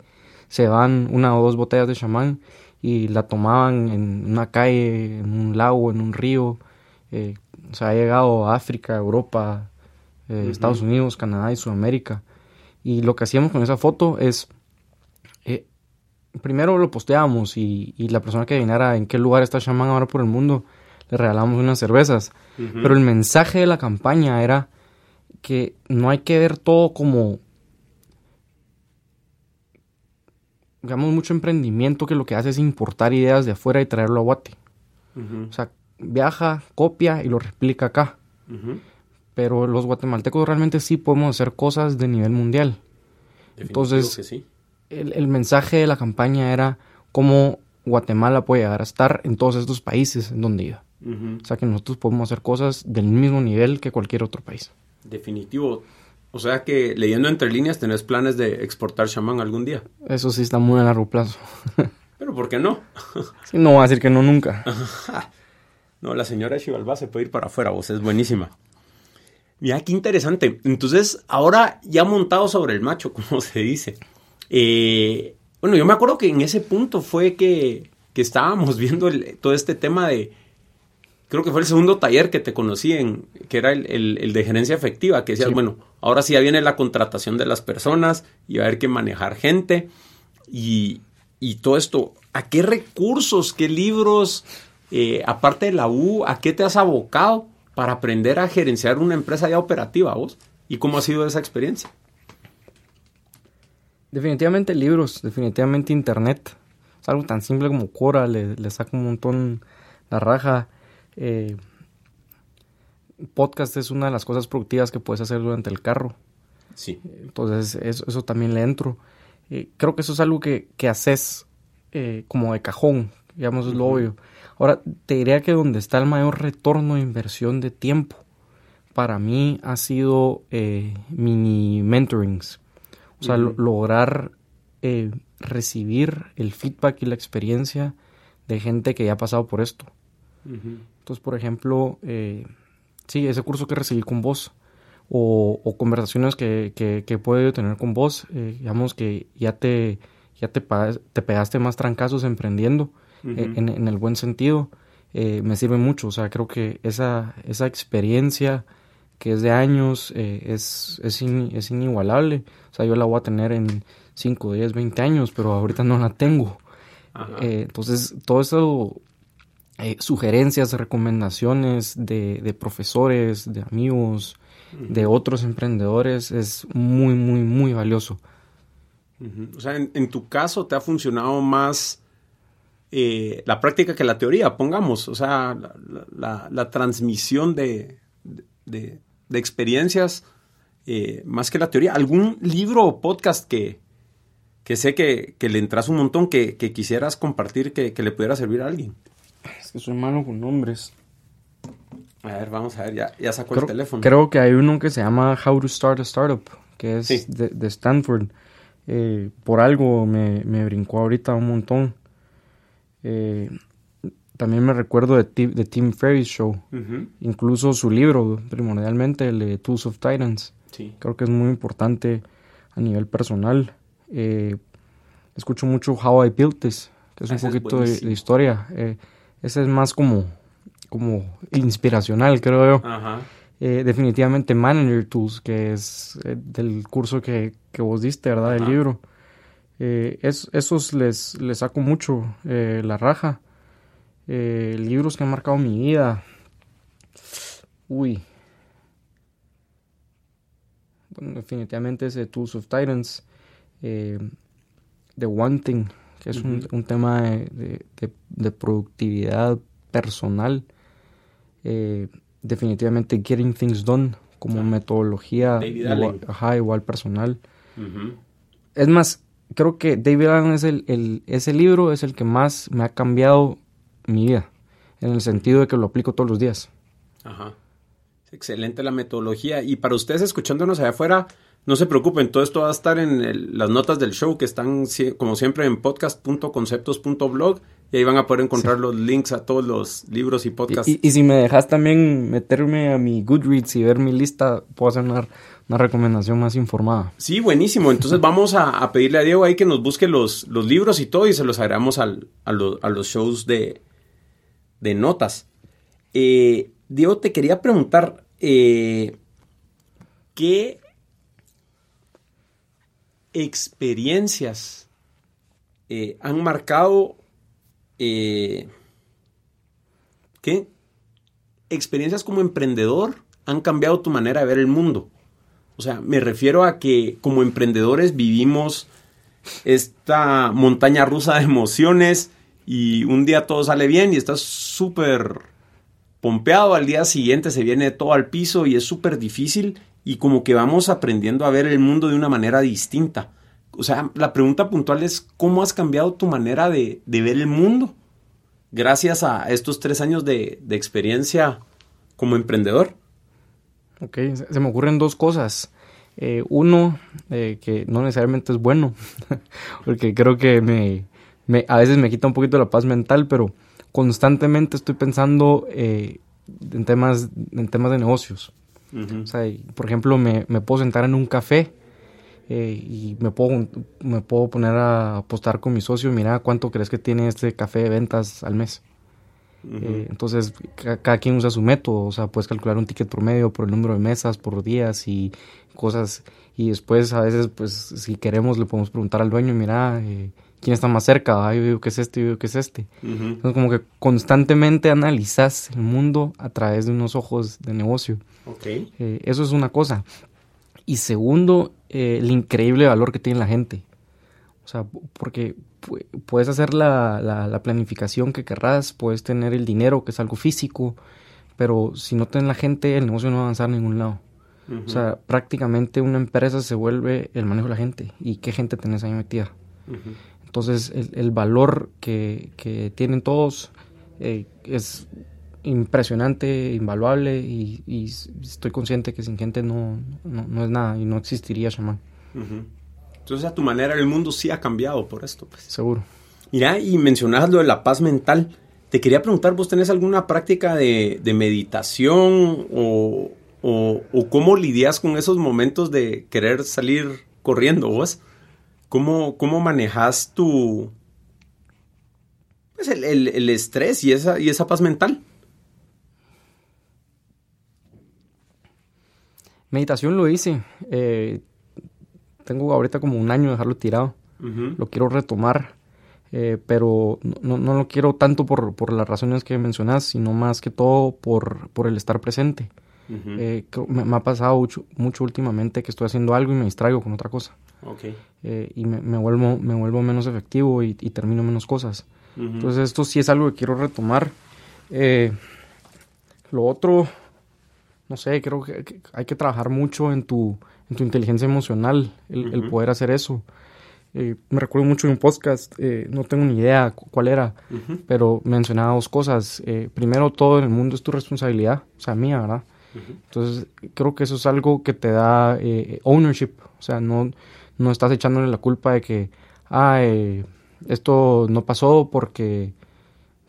se van una o dos botellas de Shaman y la tomaban en una calle, en un lago, en un río. Eh, o sea, ha llegado a África, Europa, eh, uh -huh. Estados Unidos, Canadá y Sudamérica. Y lo que hacíamos con esa foto es eh, primero lo posteábamos y, y, la persona que adivinara en qué lugar está Shaman ahora por el mundo, le regalamos unas cervezas. Uh -huh. Pero el mensaje de la campaña era que no hay que ver todo como, digamos, mucho emprendimiento que lo que hace es importar ideas de afuera y traerlo a Guate. Uh -huh. O sea, viaja, copia y lo replica acá. Uh -huh. Pero los guatemaltecos realmente sí podemos hacer cosas de nivel mundial. Entonces, sí el, el, mensaje de la campaña era cómo Guatemala puede llegar a estar en todos estos países en donde iba. Uh -huh. O sea que nosotros podemos hacer cosas del mismo nivel que cualquier otro país.
Definitivo. O sea que leyendo entre líneas tenés planes de exportar chamán algún día.
Eso sí está muy a largo plazo.
Pero ¿por qué no?
sí, no voy a decir que no nunca.
no, la señora Chivalba se puede ir para afuera, vos es buenísima. Mira, qué interesante. Entonces, ahora ya montado sobre el macho, como se dice. Eh, bueno, yo me acuerdo que en ese punto fue que, que estábamos viendo el, todo este tema de, creo que fue el segundo taller que te conocí, en, que era el, el, el de gerencia efectiva, que decías, sí. bueno, ahora sí ya viene la contratación de las personas y va a haber que manejar gente y, y todo esto. ¿A qué recursos, qué libros, eh, aparte de la U, a qué te has abocado para aprender a gerenciar una empresa ya operativa vos? ¿Y cómo ha sido esa experiencia?
Definitivamente libros, definitivamente internet. Es algo tan simple como Quora, le, le saca un montón la raja. Eh, podcast es una de las cosas productivas que puedes hacer durante el carro.
Sí.
Entonces, eso, eso también le entro. Eh, creo que eso es algo que, que haces eh, como de cajón, digamos, es lo uh -huh. obvio. Ahora, te diría que donde está el mayor retorno de inversión de tiempo, para mí ha sido eh, mini mentorings o sea, uh -huh. lograr eh, recibir el feedback y la experiencia de gente que ya ha pasado por esto. Uh -huh. Entonces, por ejemplo, eh, sí, ese curso que recibí con vos, o, o conversaciones que, que, que, he podido tener con vos, eh, digamos que ya te, ya te, te pegaste más trancazos emprendiendo, uh -huh. en, en, el buen sentido, eh, me sirve mucho. O sea, creo que esa, esa experiencia que es de años, eh, es, es, in, es, inigualable. O sea, yo la voy a tener en 5, 10, 20 años, pero ahorita no la tengo. Eh, entonces, todo eso, eh, sugerencias, recomendaciones de, de, profesores, de amigos, uh -huh. de otros emprendedores, es muy, muy, muy valioso.
Uh -huh. O sea, en, en, tu caso te ha funcionado más eh, la práctica que la teoría, pongamos. O sea, la, la, la transmisión de, de, de experiencias eh, más que la teoría. ¿Algún libro o podcast que, que sé que, que, le entras un montón que, que quisieras compartir que, que, le pudiera servir a alguien?
Es que soy malo con nombres.
A ver, vamos a ver, ya, ya sacó creo, el teléfono.
Creo que hay uno que se llama How to Start a Startup, que es sí. de, de, Stanford. Eh, por algo me, me, brincó ahorita un montón. Eh, también me recuerdo de, de Tim Ferriss Show. Uh -huh. Incluso su libro, primordialmente, el de Tools of Titans.
Sí.
Creo que es muy importante a nivel personal. Eh, escucho mucho How I Built This, que es ese un poquito es de, de, historia. Eh, ese es más como, como inspiracional, creo yo.
Ajá.
Eh, definitivamente Manager Tools, que es eh, del curso que, que, vos diste, ¿verdad? Del libro. Eh, es, esos les, les saco mucho la raja. libros que han marcado mi vida. Uy. definitivamente ese Tools of Titans, The One Thing, que es un, tema de, productividad personal. Eh, definitivamente Getting Things Done como metodología igual, igual personal. Es más, creo que David Allen es el, ese libro es el que más me ha cambiado mi vida, en el sentido de que lo aplico todos los días.
Ajá. Excelente la metodología. Y para ustedes escuchándonos allá afuera, no se preocupen, todo esto va a estar en las notas del show que están como siempre en podcast.conceptos.blog y ahí van a poder encontrar los links a todos los libros y podcasts.
Y, si me dejas también meterme a mi Goodreads y ver mi lista, puedo hacer una, recomendación más informada.
Sí, buenísimo. Entonces vamos a, pedirle a Diego ahí que nos busque los, los libros y todo y se los agregamos al, a, los shows de, de notas. Eh, Diego, te quería preguntar, eh, ¿qué experiencias eh, han marcado, eh, ¿qué? Experiencias como emprendedor han cambiado tu manera de ver el mundo. O sea, me refiero a que como emprendedores vivimos esta montaña rusa de emociones y un día todo sale bien y estás súper pompeado, al día siguiente se viene todo al piso y es súper difícil y como que vamos aprendiendo a ver el mundo de una manera distinta. O sea, la pregunta puntual es, ¿cómo has cambiado tu manera de, ver el mundo gracias a estos tres años de, experiencia como emprendedor?
Ok, se me ocurren dos cosas. Eh, uno, eh, que no necesariamente es bueno, porque creo que me, a veces me quita un poquito la paz mental, pero constantemente estoy pensando eh, en, temas, en temas de negocios. O sea, por ejemplo, me, puedo sentar en un café eh, y me puedo, me puedo poner a apostar con mi socio, mira cuánto crees que tiene este café de ventas al mes. Eh, entonces, cada quien usa su método, o sea, puedes calcular un ticket promedio por el número de mesas, por días y cosas. Y después, a veces, pues, si queremos, le podemos preguntar al dueño, mira, eh, quién está más cerca, yo digo que es este, yo digo que es este. Entonces como que constantemente analizas el mundo a través de unos ojos de negocio.
Okay.
Eh, eso es una cosa. Y segundo, eh, el increíble valor que tiene la gente. O sea, porque puedes hacer la, la, planificación que querrás, puedes tener el dinero, que es algo físico, pero si no tienes la gente, el negocio no va a avanzar a ningún lado. O sea, prácticamente una empresa se vuelve el manejo de la gente. ¿Y qué gente tenés ahí metida? Entonces el, valor que, tienen todos eh, es impresionante, invaluable y, estoy consciente que sin gente no, no, es nada y no existiría Shaman.
Entonces a tu manera el mundo sí ha cambiado por esto. Pues.
Seguro.
Mira, y mencionabas lo de la paz mental. Te quería preguntar, ¿vos tenés alguna práctica de, meditación o, o, o, cómo lidias con esos momentos de querer salir corriendo vos? ¿Cómo, cómo manejas tu... Pues el, estrés y esa, y esa paz mental?
Meditación lo hice. Eh, tengo ahorita como un año de dejarlo tirado. Lo quiero retomar. Eh, pero no, lo quiero tanto por, las razones que mencionas, sino más que todo por, por el estar presente. Eh, me, ha pasado mucho, mucho, últimamente que estoy haciendo algo y me distraigo con otra cosa. Eh, y me, vuelvo, me vuelvo menos efectivo y, termino menos cosas. Entonces esto sí es algo que quiero retomar. Eh, lo otro, no sé, creo que, hay que trabajar mucho en tu, en tu inteligencia emocional, el, poder hacer eso. Eh, me recuerdo mucho de un podcast, no tengo ni idea cuál era, pero mencionaba dos cosas. primero, todo en el mundo es tu responsabilidad, o sea, mía, ¿verdad? Entonces, creo que eso es algo que te da ownership, o sea, no, no estás echándole la culpa de que, ah, esto no pasó porque,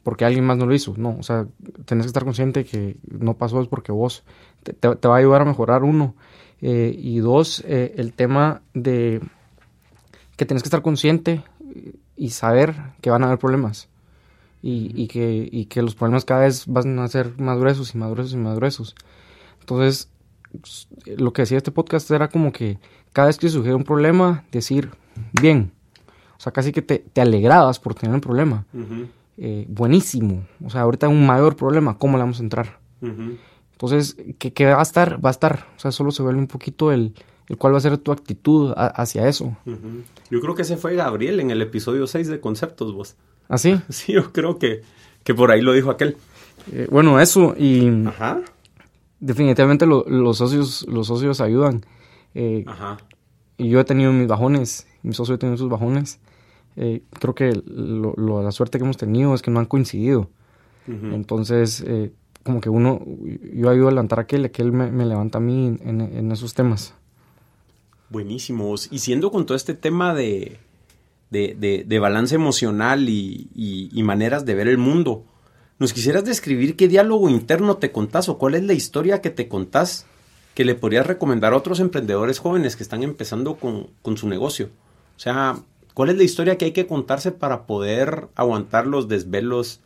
porque alguien más no lo hizo. No, o sea, tenés que estar consciente que no pasó es porque vos te, va a ayudar a mejorar uno. Eh, y dos, eh, el tema de que tienes que estar consciente y saber que van a haber problemas. Y, y, que, y que los problemas cada vez van a ser más gruesos y más gruesos y más gruesos. Entonces, lo que decía este podcast era como que cada vez que surgiera un problema, decir, bien, o sea, casi que te, te alegrabas por tener un problema. Eh, buenísimo, o sea, ahorita un mayor problema, ¿cómo le vamos a entrar? Entonces, ¿qué, va a estar? Va a estar, o sea, solo se vuelve un poquito el, el cuál va a ser tu actitud hacia eso.
Yo creo que ese fue Gabriel en el episodio 6 de Conceptos, vos.
¿Ah, sí?
Sí, yo creo que, que por ahí lo dijo aquel.
Eh, bueno, eso y... Ajá. Definitivamente los, socios, los socios ayudan. Eh, Ajá. Y yo he tenido mis bajones, mi socio ha tenido sus bajones. Eh, creo que lo, la suerte que hemos tenido es que no han coincidido. Entonces, eh, como que uno, yo ayudo a levantar a aquel, aquel me, me levanta a mí en, esos temas.
Buenísimos. Y siendo con todo este tema de, de, de, balance emocional y, y, maneras de ver el mundo, ¿nos quisieras describir qué diálogo interno te contás o cuál es la historia que te contás que le podrías recomendar a otros emprendedores jóvenes que están empezando con, con su negocio? O sea, ¿cuál es la historia que hay que contarse para poder aguantar los desvelos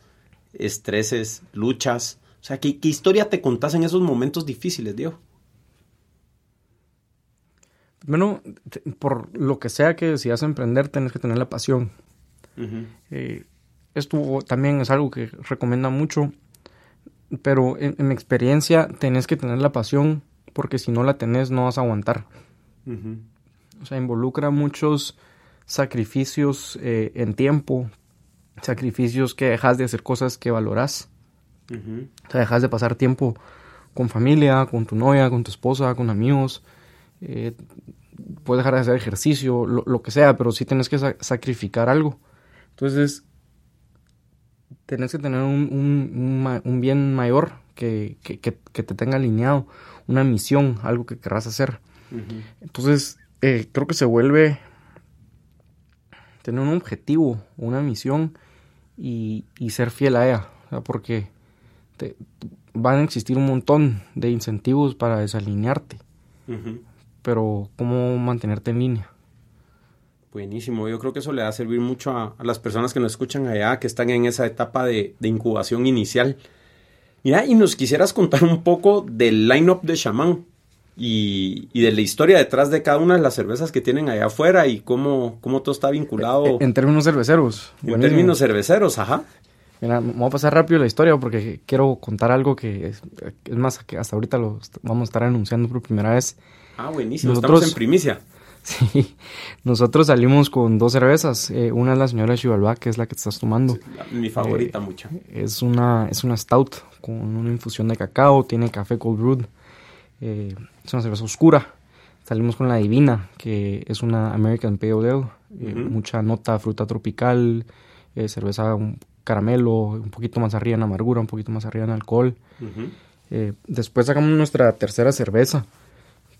estreses, luchas. O sea, ¿qué, historia te contás en esos momentos difíciles, Diego?
Bueno, por lo que sea que decidas emprender, tienes que tener la pasión. Eh, esto también es algo que recomienda mucho, pero en, mi experiencia tenés que tener la pasión porque si no la tenés no vas a aguantar. O sea, involucra muchos sacrificios eh, en tiempo, sacrificios que dejas de hacer cosas que valoras. O sea, dejas de pasar tiempo con familia, con tu novia, con tu esposa, con amigos. Eh, puedes dejar de hacer ejercicio, lo, que sea, pero sí tienes que sacrificar algo. Entonces, tienes que tener un, bien mayor que, te tenga alineado, una misión, algo que querrás hacer. Entonces, eh, creo que se vuelve tener un objetivo, una misión y, ser fiel a ella, porque te, van a existir un montón de incentivos para desalinearte, pero ¿cómo mantenerte en línea?
Buenísimo, yo creo que eso le va a servir mucho a, las personas que nos escuchan allá, que están en esa etapa de, incubación inicial. Mira, y nos quisieras contar un poco del line-up de Shaman y, de la historia detrás de cada una de las cervezas que tienen allá afuera y cómo, cómo todo está vinculado.
En, términos cerveceros.
En términos cerveceros, ajá.
Mira, vamos a pasar rápido la historia porque quiero contar algo que es, más que hasta ahorita lo vamos a estar anunciando por primera vez.
Ah, buenísimo, estamos en primicia.
Sí, nosotros salimos con dos cervezas. Eh, una es la señora Chivalba, que es la que te estás tomando.
mi favorita, eh, mucha.
Es una, es una stout con una infusión de cacao, tiene café cold brewed. Eh, es una cerveza oscura. Salimos con la Divina, que es una American Pale Ale, mucha nota fruta tropical, cerveza un caramelo, un poquito más arriba en amargura, un poquito más arriba en alcohol. después sacamos nuestra tercera cerveza,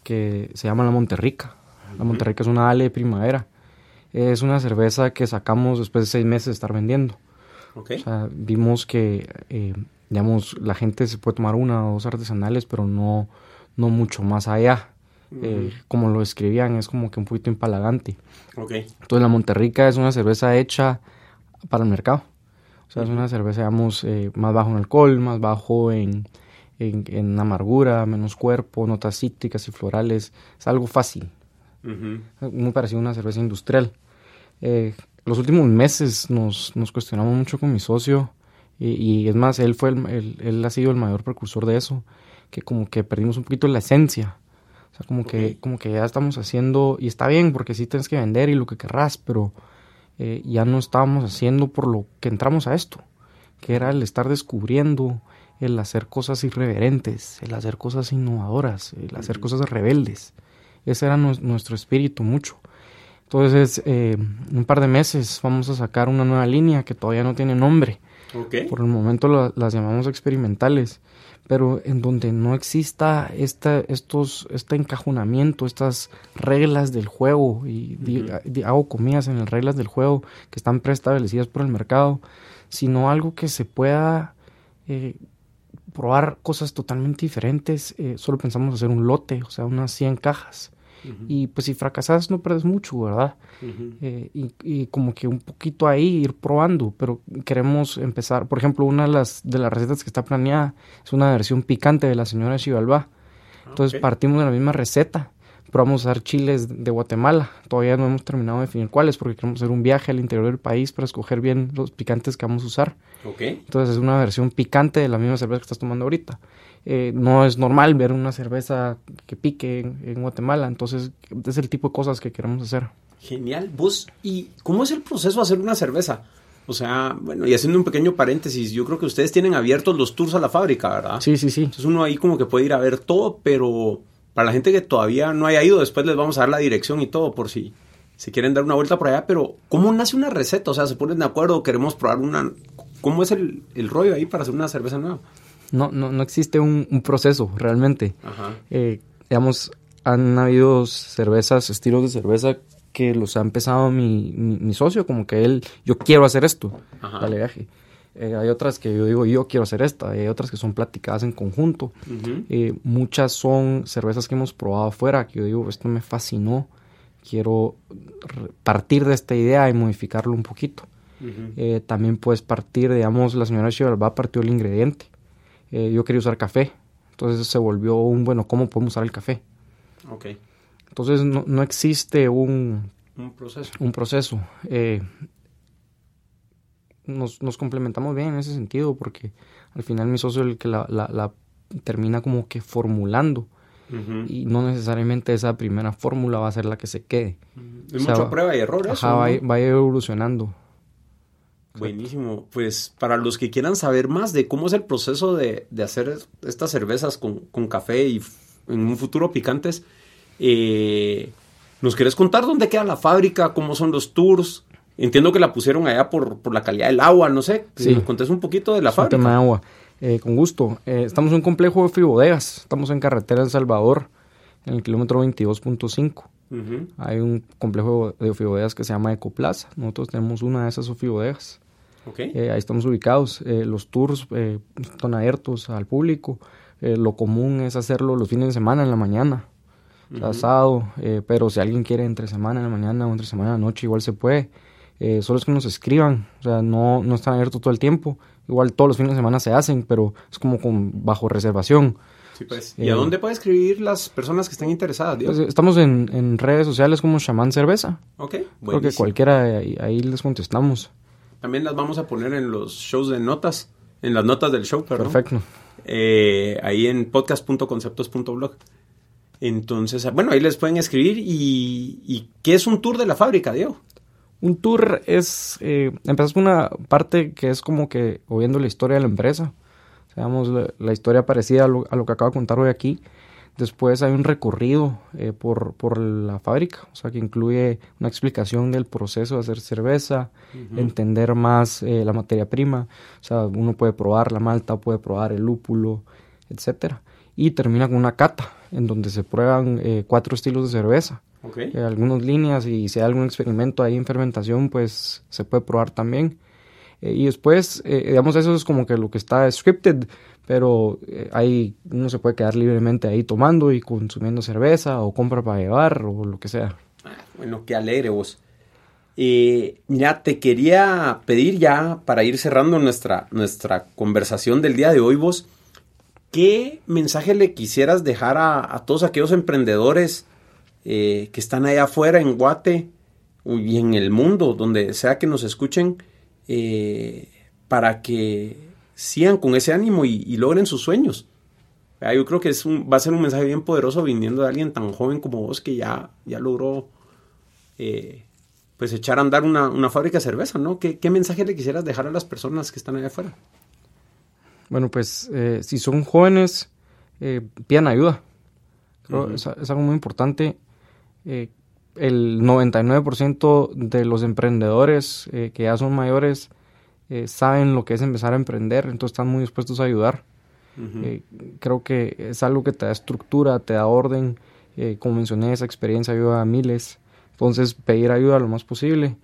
que se llama la Monterrica. La Monterrica es una Ale de primavera. Es una cerveza que sacamos después de seis meses de estar vendiendo. O sea, vimos que, digamos, la gente se puede tomar una o dos artesanales, pero no, no mucho más allá. Eh, como lo escribían, es como que un poquito empalagante. Okay. Entonces la Monterrica es una cerveza hecha para el mercado. O sea, es una cerveza, digamos, eh, más bajo en alcohol, más bajo en, en, amargura, menos cuerpo, notas cítricas y florales. Es algo fácil. Muy parecido a una cerveza industrial. Eh, los últimos meses nos, nos, cuestionamos mucho con mi socio y, es más, él, fue el, él ha sido el mayor precursor de eso que como que perdimos un poquito la esencia. O sea, como que, como que ya estamos haciendo, y está bien, porque sí tienes que vender y lo que querrás, pero eh, ya no estábamos haciendo por lo que entramos a esto, que era el estar descubriendo, el hacer cosas irreverentes, el hacer cosas innovadoras, el hacer cosas rebeldes. Ese era nuestro espíritu mucho. Entonces, eh, un par de meses vamos a sacar una nueva línea que todavía no tiene nombre. Por el momento las llamamos experimentales pero en donde no exista esta, estos, este encajonamiento, estas reglas del juego, y hago comillas en las reglas del juego que están preestablecidas por el mercado, sino algo que se pueda eh, probar cosas totalmente diferentes. Eh, solo pensamos hacer un lote, o sea, unas 100 cajas. Y pues si fracasas no pierdes mucho, ¿verdad? Eh, y, como que un poquito ahí ir probando, pero queremos empezar, por ejemplo, una de las, de las recetas que está planeada es una versión picante de la señora Chivalba. Entonces partimos de la misma receta, probamos a usar chiles de Guatemala. Todavía no hemos terminado de definir cuáles porque queremos hacer un viaje al interior del país para escoger bien los picantes que vamos a usar.
Okay.
Entonces es una versión picante de la misma cerveza que estás tomando ahorita. Eh, no es normal ver una cerveza que pique en, Guatemala, entonces es el tipo de cosas que queremos hacer.
Genial. ¿Vos y cómo es el proceso de hacer una cerveza? O sea, bueno, y haciendo un pequeño paréntesis, yo creo que ustedes tienen abiertos los tours a la fábrica, ¿verdad?
Sí, sí, sí.
Entonces uno ahí como que puede ir a ver todo, pero para la gente que todavía no haya ido, después les vamos a dar la dirección y todo por si se quieren dar una vuelta por allá, pero ¿cómo nace una receta? O sea, se ponen de acuerdo, queremos probar una... ¿Cómo es el, el rollo ahí para hacer una cerveza nueva?
No, no, no existe un, proceso realmente. Ajá. Eh, digamos, han habido cervezas, estilos de cerveza que los ha empezado mi, mi, socio, como que él, yo quiero hacer esto, dale viaje. Eh, hay otras que yo digo, yo quiero hacer esta, hay otras que son platicadas en conjunto. Eh, muchas son cervezas que hemos probado afuera, que yo digo, esto me fascinó, quiero partir de esta idea y modificarlo un poquito. también puedes partir, digamos, la señora Chivalba partió el ingrediente. Eh, yo quería usar café. Entonces se volvió un, bueno, ¿cómo podemos usar el café?
Ok.
Entonces no, no existe un,
un proceso.
Un proceso. Nos, nos, complementamos bien en ese sentido porque al final mi socio es el que la, la, termina como que formulando. Y no necesariamente esa primera fórmula va a ser la que se quede.
Es mucha prueba y error eso.
va, va evolucionando.
Buenísimo. Pues para los que quieran saber más de cómo es el proceso de, hacer estas cervezas con, café y en un futuro picantes, eh, ¿nos quieres contar dónde queda la fábrica? ¿Cómo son los tours? Entiendo que la pusieron allá por, la calidad del agua, no sé. Si nos contés un poquito de la fábrica.
tema de agua. Eh, con gusto. Eh, estamos en un complejo de fribodegas. Estamos en carretera El Salvador, en el kilómetro 22.5. Hay un complejo de ofibodegas que se llama Ecoplaza. Nosotros tenemos una de esas ofibodegas. Eh, ahí estamos ubicados. Los tours están abiertos al público. lo común es hacerlo los fines de semana en la mañana, asado. pero si alguien quiere entre semana en la mañana o entre semana en la noche, igual se puede. Solo es que nos escriban. O sea, no, no están abiertos todo el tiempo. Igual todos los fines de semana se hacen, pero es como con bajo reservación.
Pues. ¿Y a dónde puede escribir las personas que están interesadas?
Pues, estamos en, redes sociales como Shaman Cerveza.
Ok,
Creo que cualquiera ahí, les contestamos.
También las vamos a poner en los shows de notas, en las notas del show, perdón.
Perfecto.
Eh, ahí en podcast.conceptos.blog. Entonces, bueno, ahí les pueden escribir. Y, qué es un tour de la fábrica, Diego?
Un tour es, eh, empezas con una parte que es como que, o viendo la historia de la empresa, Veamos la, historia parecida a lo, que acabo de contar hoy aquí. Después hay un recorrido eh, por, por, la fábrica, o sea, que incluye una explicación del proceso de hacer cerveza, entender más eh, la materia prima, o sea, uno puede probar la malta, puede probar el lúpulo, etcétera. Y termina con una cata, en donde se prueban eh, cuatro estilos de cerveza. Algunas líneas y si hay algún experimento ahí en fermentación, pues se puede probar también. Eh, y después, eh, digamos, eso es como que lo que está scripted, pero eh, ahí uno se puede quedar libremente ahí tomando y consumiendo cerveza o compra para llevar o lo que sea.
Ah, bueno, qué alegre vos. mira, te quería pedir ya para ir cerrando nuestra, nuestra conversación del día de hoy vos, ¿qué mensaje le quisieras dejar a, a todos aquellos emprendedores que están allá afuera en Guate y en el mundo, donde sea que nos escuchen? Eh, para que sigan con ese ánimo y, logren sus sueños. yo creo que es va a ser un mensaje bien poderoso viniendo de alguien tan joven como vos que ya, ya logró eh, pues echar a andar una, fábrica de cerveza, ¿no? ¿Qué, mensaje le quisieras dejar a las personas que están allá afuera?
Bueno, pues eh, si son jóvenes, pidan ayuda. es, algo muy importante el 99% de los emprendedores eh, que ya son mayores eh, saben lo que es empezar a emprender, entonces están muy dispuestos a ayudar. Eh, creo que es algo que te da estructura, te da orden. como mencioné, esa experiencia ayuda a miles. Entonces, pedir ayuda lo más posible,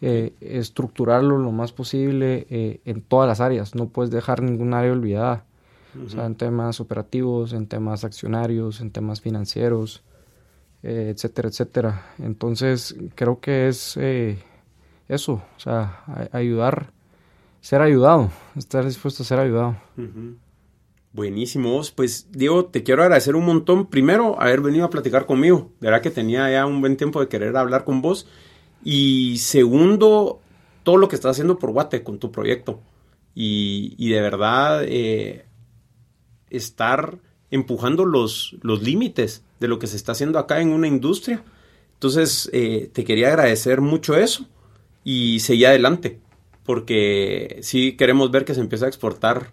estructurarlo lo más posible en todas las áreas. No puedes dejar ningún área olvidada. O sea, en temas operativos, en temas accionarios, en temas financieros, eh, etcétera, etcétera. Entonces, creo que es eh, eso, o sea, ayudar, ser ayudado, estar dispuesto a ser ayudado.
Buenísimo, pues Diego, te quiero agradecer un montón. Primero, haber venido a platicar conmigo. De verdad que tenía ya un buen tiempo de querer hablar con vos. Y segundo, todo lo que estás haciendo por Guate con tu proyecto. Y, de verdad, eh, estar empujando los, los límites de lo que se está haciendo acá en una industria. Entonces, eh, te quería agradecer mucho eso y seguir adelante, porque sí queremos ver que se empieza a exportar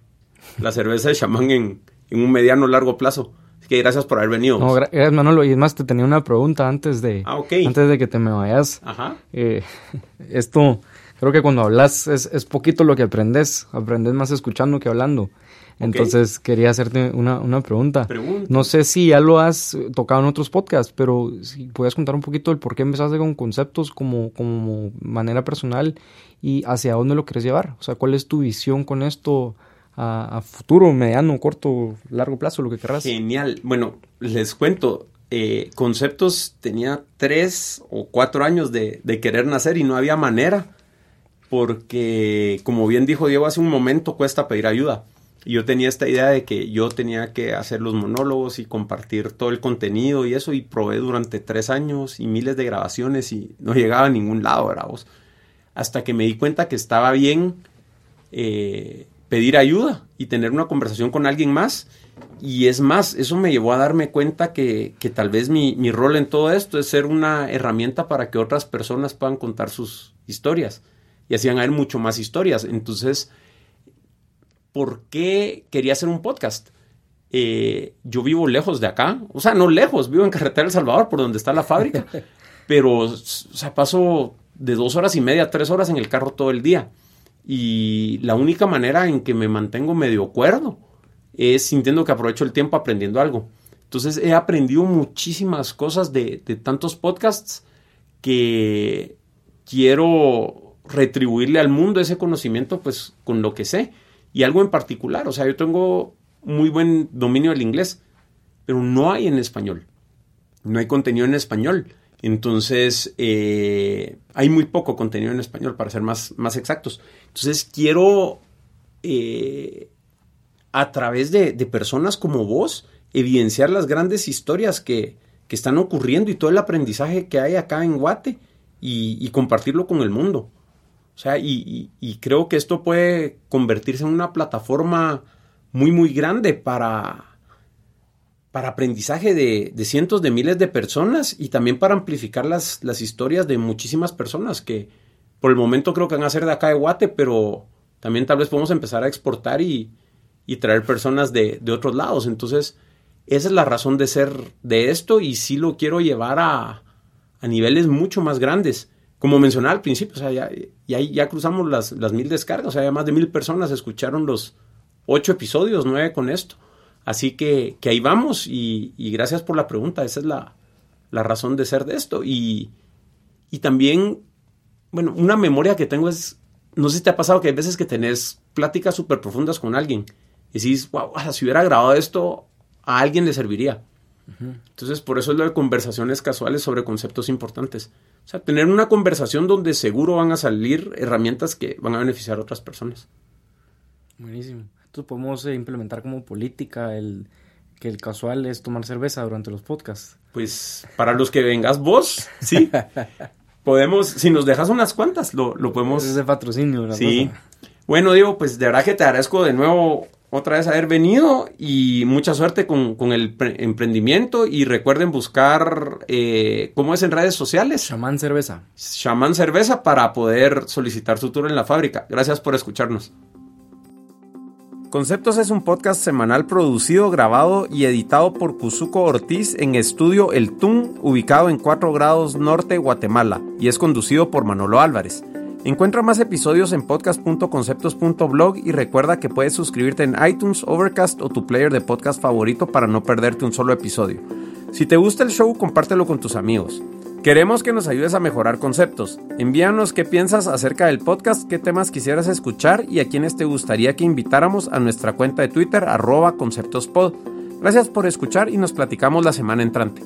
la cerveza de chamán en, un mediano largo plazo. Así que gracias por haber venido.
No, gracias Manolo. Y es más, te tenía una pregunta antes de,
ah,
antes de que te me vayas.
Ajá.
Eh, esto, creo que cuando hablas es, es, poquito lo que aprendes. Aprendes más escuchando que hablando. Entonces quería hacerte una, una pregunta. No sé si ya lo has tocado en otros podcasts, pero si puedes contar un poquito el por qué empezaste con conceptos como, como manera personal y hacia dónde lo quieres llevar. O sea, ¿cuál es tu visión con esto? a, futuro, mediano, corto, largo plazo, lo que querrás.
Genial. Bueno, les cuento, eh, Conceptos tenía tres o cuatro años de, querer nacer y no había manera, porque como bien dijo Diego hace un momento, cuesta pedir ayuda. Yo tenía esta idea de que yo tenía que hacer los monólogos y compartir todo el contenido y eso, y probé durante tres años y miles de grabaciones y no llegaba a ningún lado, ¿verdad vos? Hasta que me di cuenta que estaba bien eh, pedir ayuda y tener una conversación con alguien más. Y es más, eso me llevó a darme cuenta que, tal vez mi, rol en todo esto es ser una herramienta para que otras personas puedan contar sus historias. Y así van a mucho más historias. Entonces, ¿por qué quería hacer un podcast? Eh, yo vivo lejos de acá, o sea, no lejos, vivo en Carretera El Salvador, por donde está la fábrica, pero, o sea, paso de dos horas y media, tres horas en el carro todo el día. Y la única manera en que me mantengo medio cuerdo es sintiendo que aprovecho el tiempo aprendiendo algo. Entonces he aprendido muchísimas cosas de, tantos podcasts que quiero retribuirle al mundo ese conocimiento pues con lo que sé. Y algo en particular, o sea, yo tengo muy buen dominio del inglés, pero no hay en español. No hay contenido en español. Entonces, eh, hay muy poco contenido en español, para ser más, más exactos. Entonces, quiero, eh, a través de, personas como vos, evidenciar las grandes historias que, están ocurriendo y todo el aprendizaje que hay acá en Guate y, compartirlo con el mundo. O sea, y, y, creo que esto puede convertirse en una plataforma muy, muy grande para, para aprendizaje de, cientos de miles de personas y también para amplificar las, las historias de muchísimas personas que por el momento creo que van a ser de acá de Guate, pero también tal vez podemos empezar a exportar y, traer personas de, de, otros lados. Entonces, esa es la razón de ser de esto y sí lo quiero llevar a, a niveles mucho más grandes. Como mencionaba al principio, o sea, ya, ya, ya cruzamos las, las mil descargas, o sea, ya más de mil personas escucharon los ocho episodios, nueve con esto. Así que, que ahí vamos y, gracias por la pregunta, esa es la, razón de ser de esto. Y, y, también, bueno, una memoria que tengo es, no sé si te ha pasado que hay veces que tenés pláticas súper profundas con alguien y decís, wow, si hubiera grabado esto, a alguien le serviría. Entonces, por eso es lo de conversaciones casuales sobre conceptos importantes. O sea, tener una conversación donde seguro van a salir herramientas que van a beneficiar a otras personas.
Buenísimo. Entonces podemos eh, implementar como política el que el casual es tomar cerveza durante los podcasts.
Pues para los que vengas vos, sí. podemos, si nos dejas unas cuantas, lo, lo podemos.
Es de patrocinio,
Sí. Bueno, Diego, pues de verdad que te agradezco de nuevo otra vez haber venido y mucha suerte con, el emprendimiento y recuerden buscar eh, cómo es en redes sociales.
Shaman Cerveza.
Shaman Cerveza para poder solicitar su tour en la fábrica. Gracias por escucharnos. Conceptos es un podcast semanal producido, grabado y editado por Cuzuco Ortiz en estudio El Tun, ubicado en 4 grados norte, Guatemala, y es conducido por Manolo Álvarez. Encuentra más episodios en podcast.conceptos.blog y recuerda que puedes suscribirte en iTunes, Overcast o tu player de podcast favorito para no perderte un solo episodio. Si te gusta el show, compártelo con tus amigos. Queremos que nos ayudes a mejorar conceptos. Envíanos qué piensas acerca del podcast, qué temas quisieras escuchar y a quienes te gustaría que invitáramos a nuestra cuenta de Twitter arroba conceptospod. Gracias por escuchar y nos platicamos la semana entrante.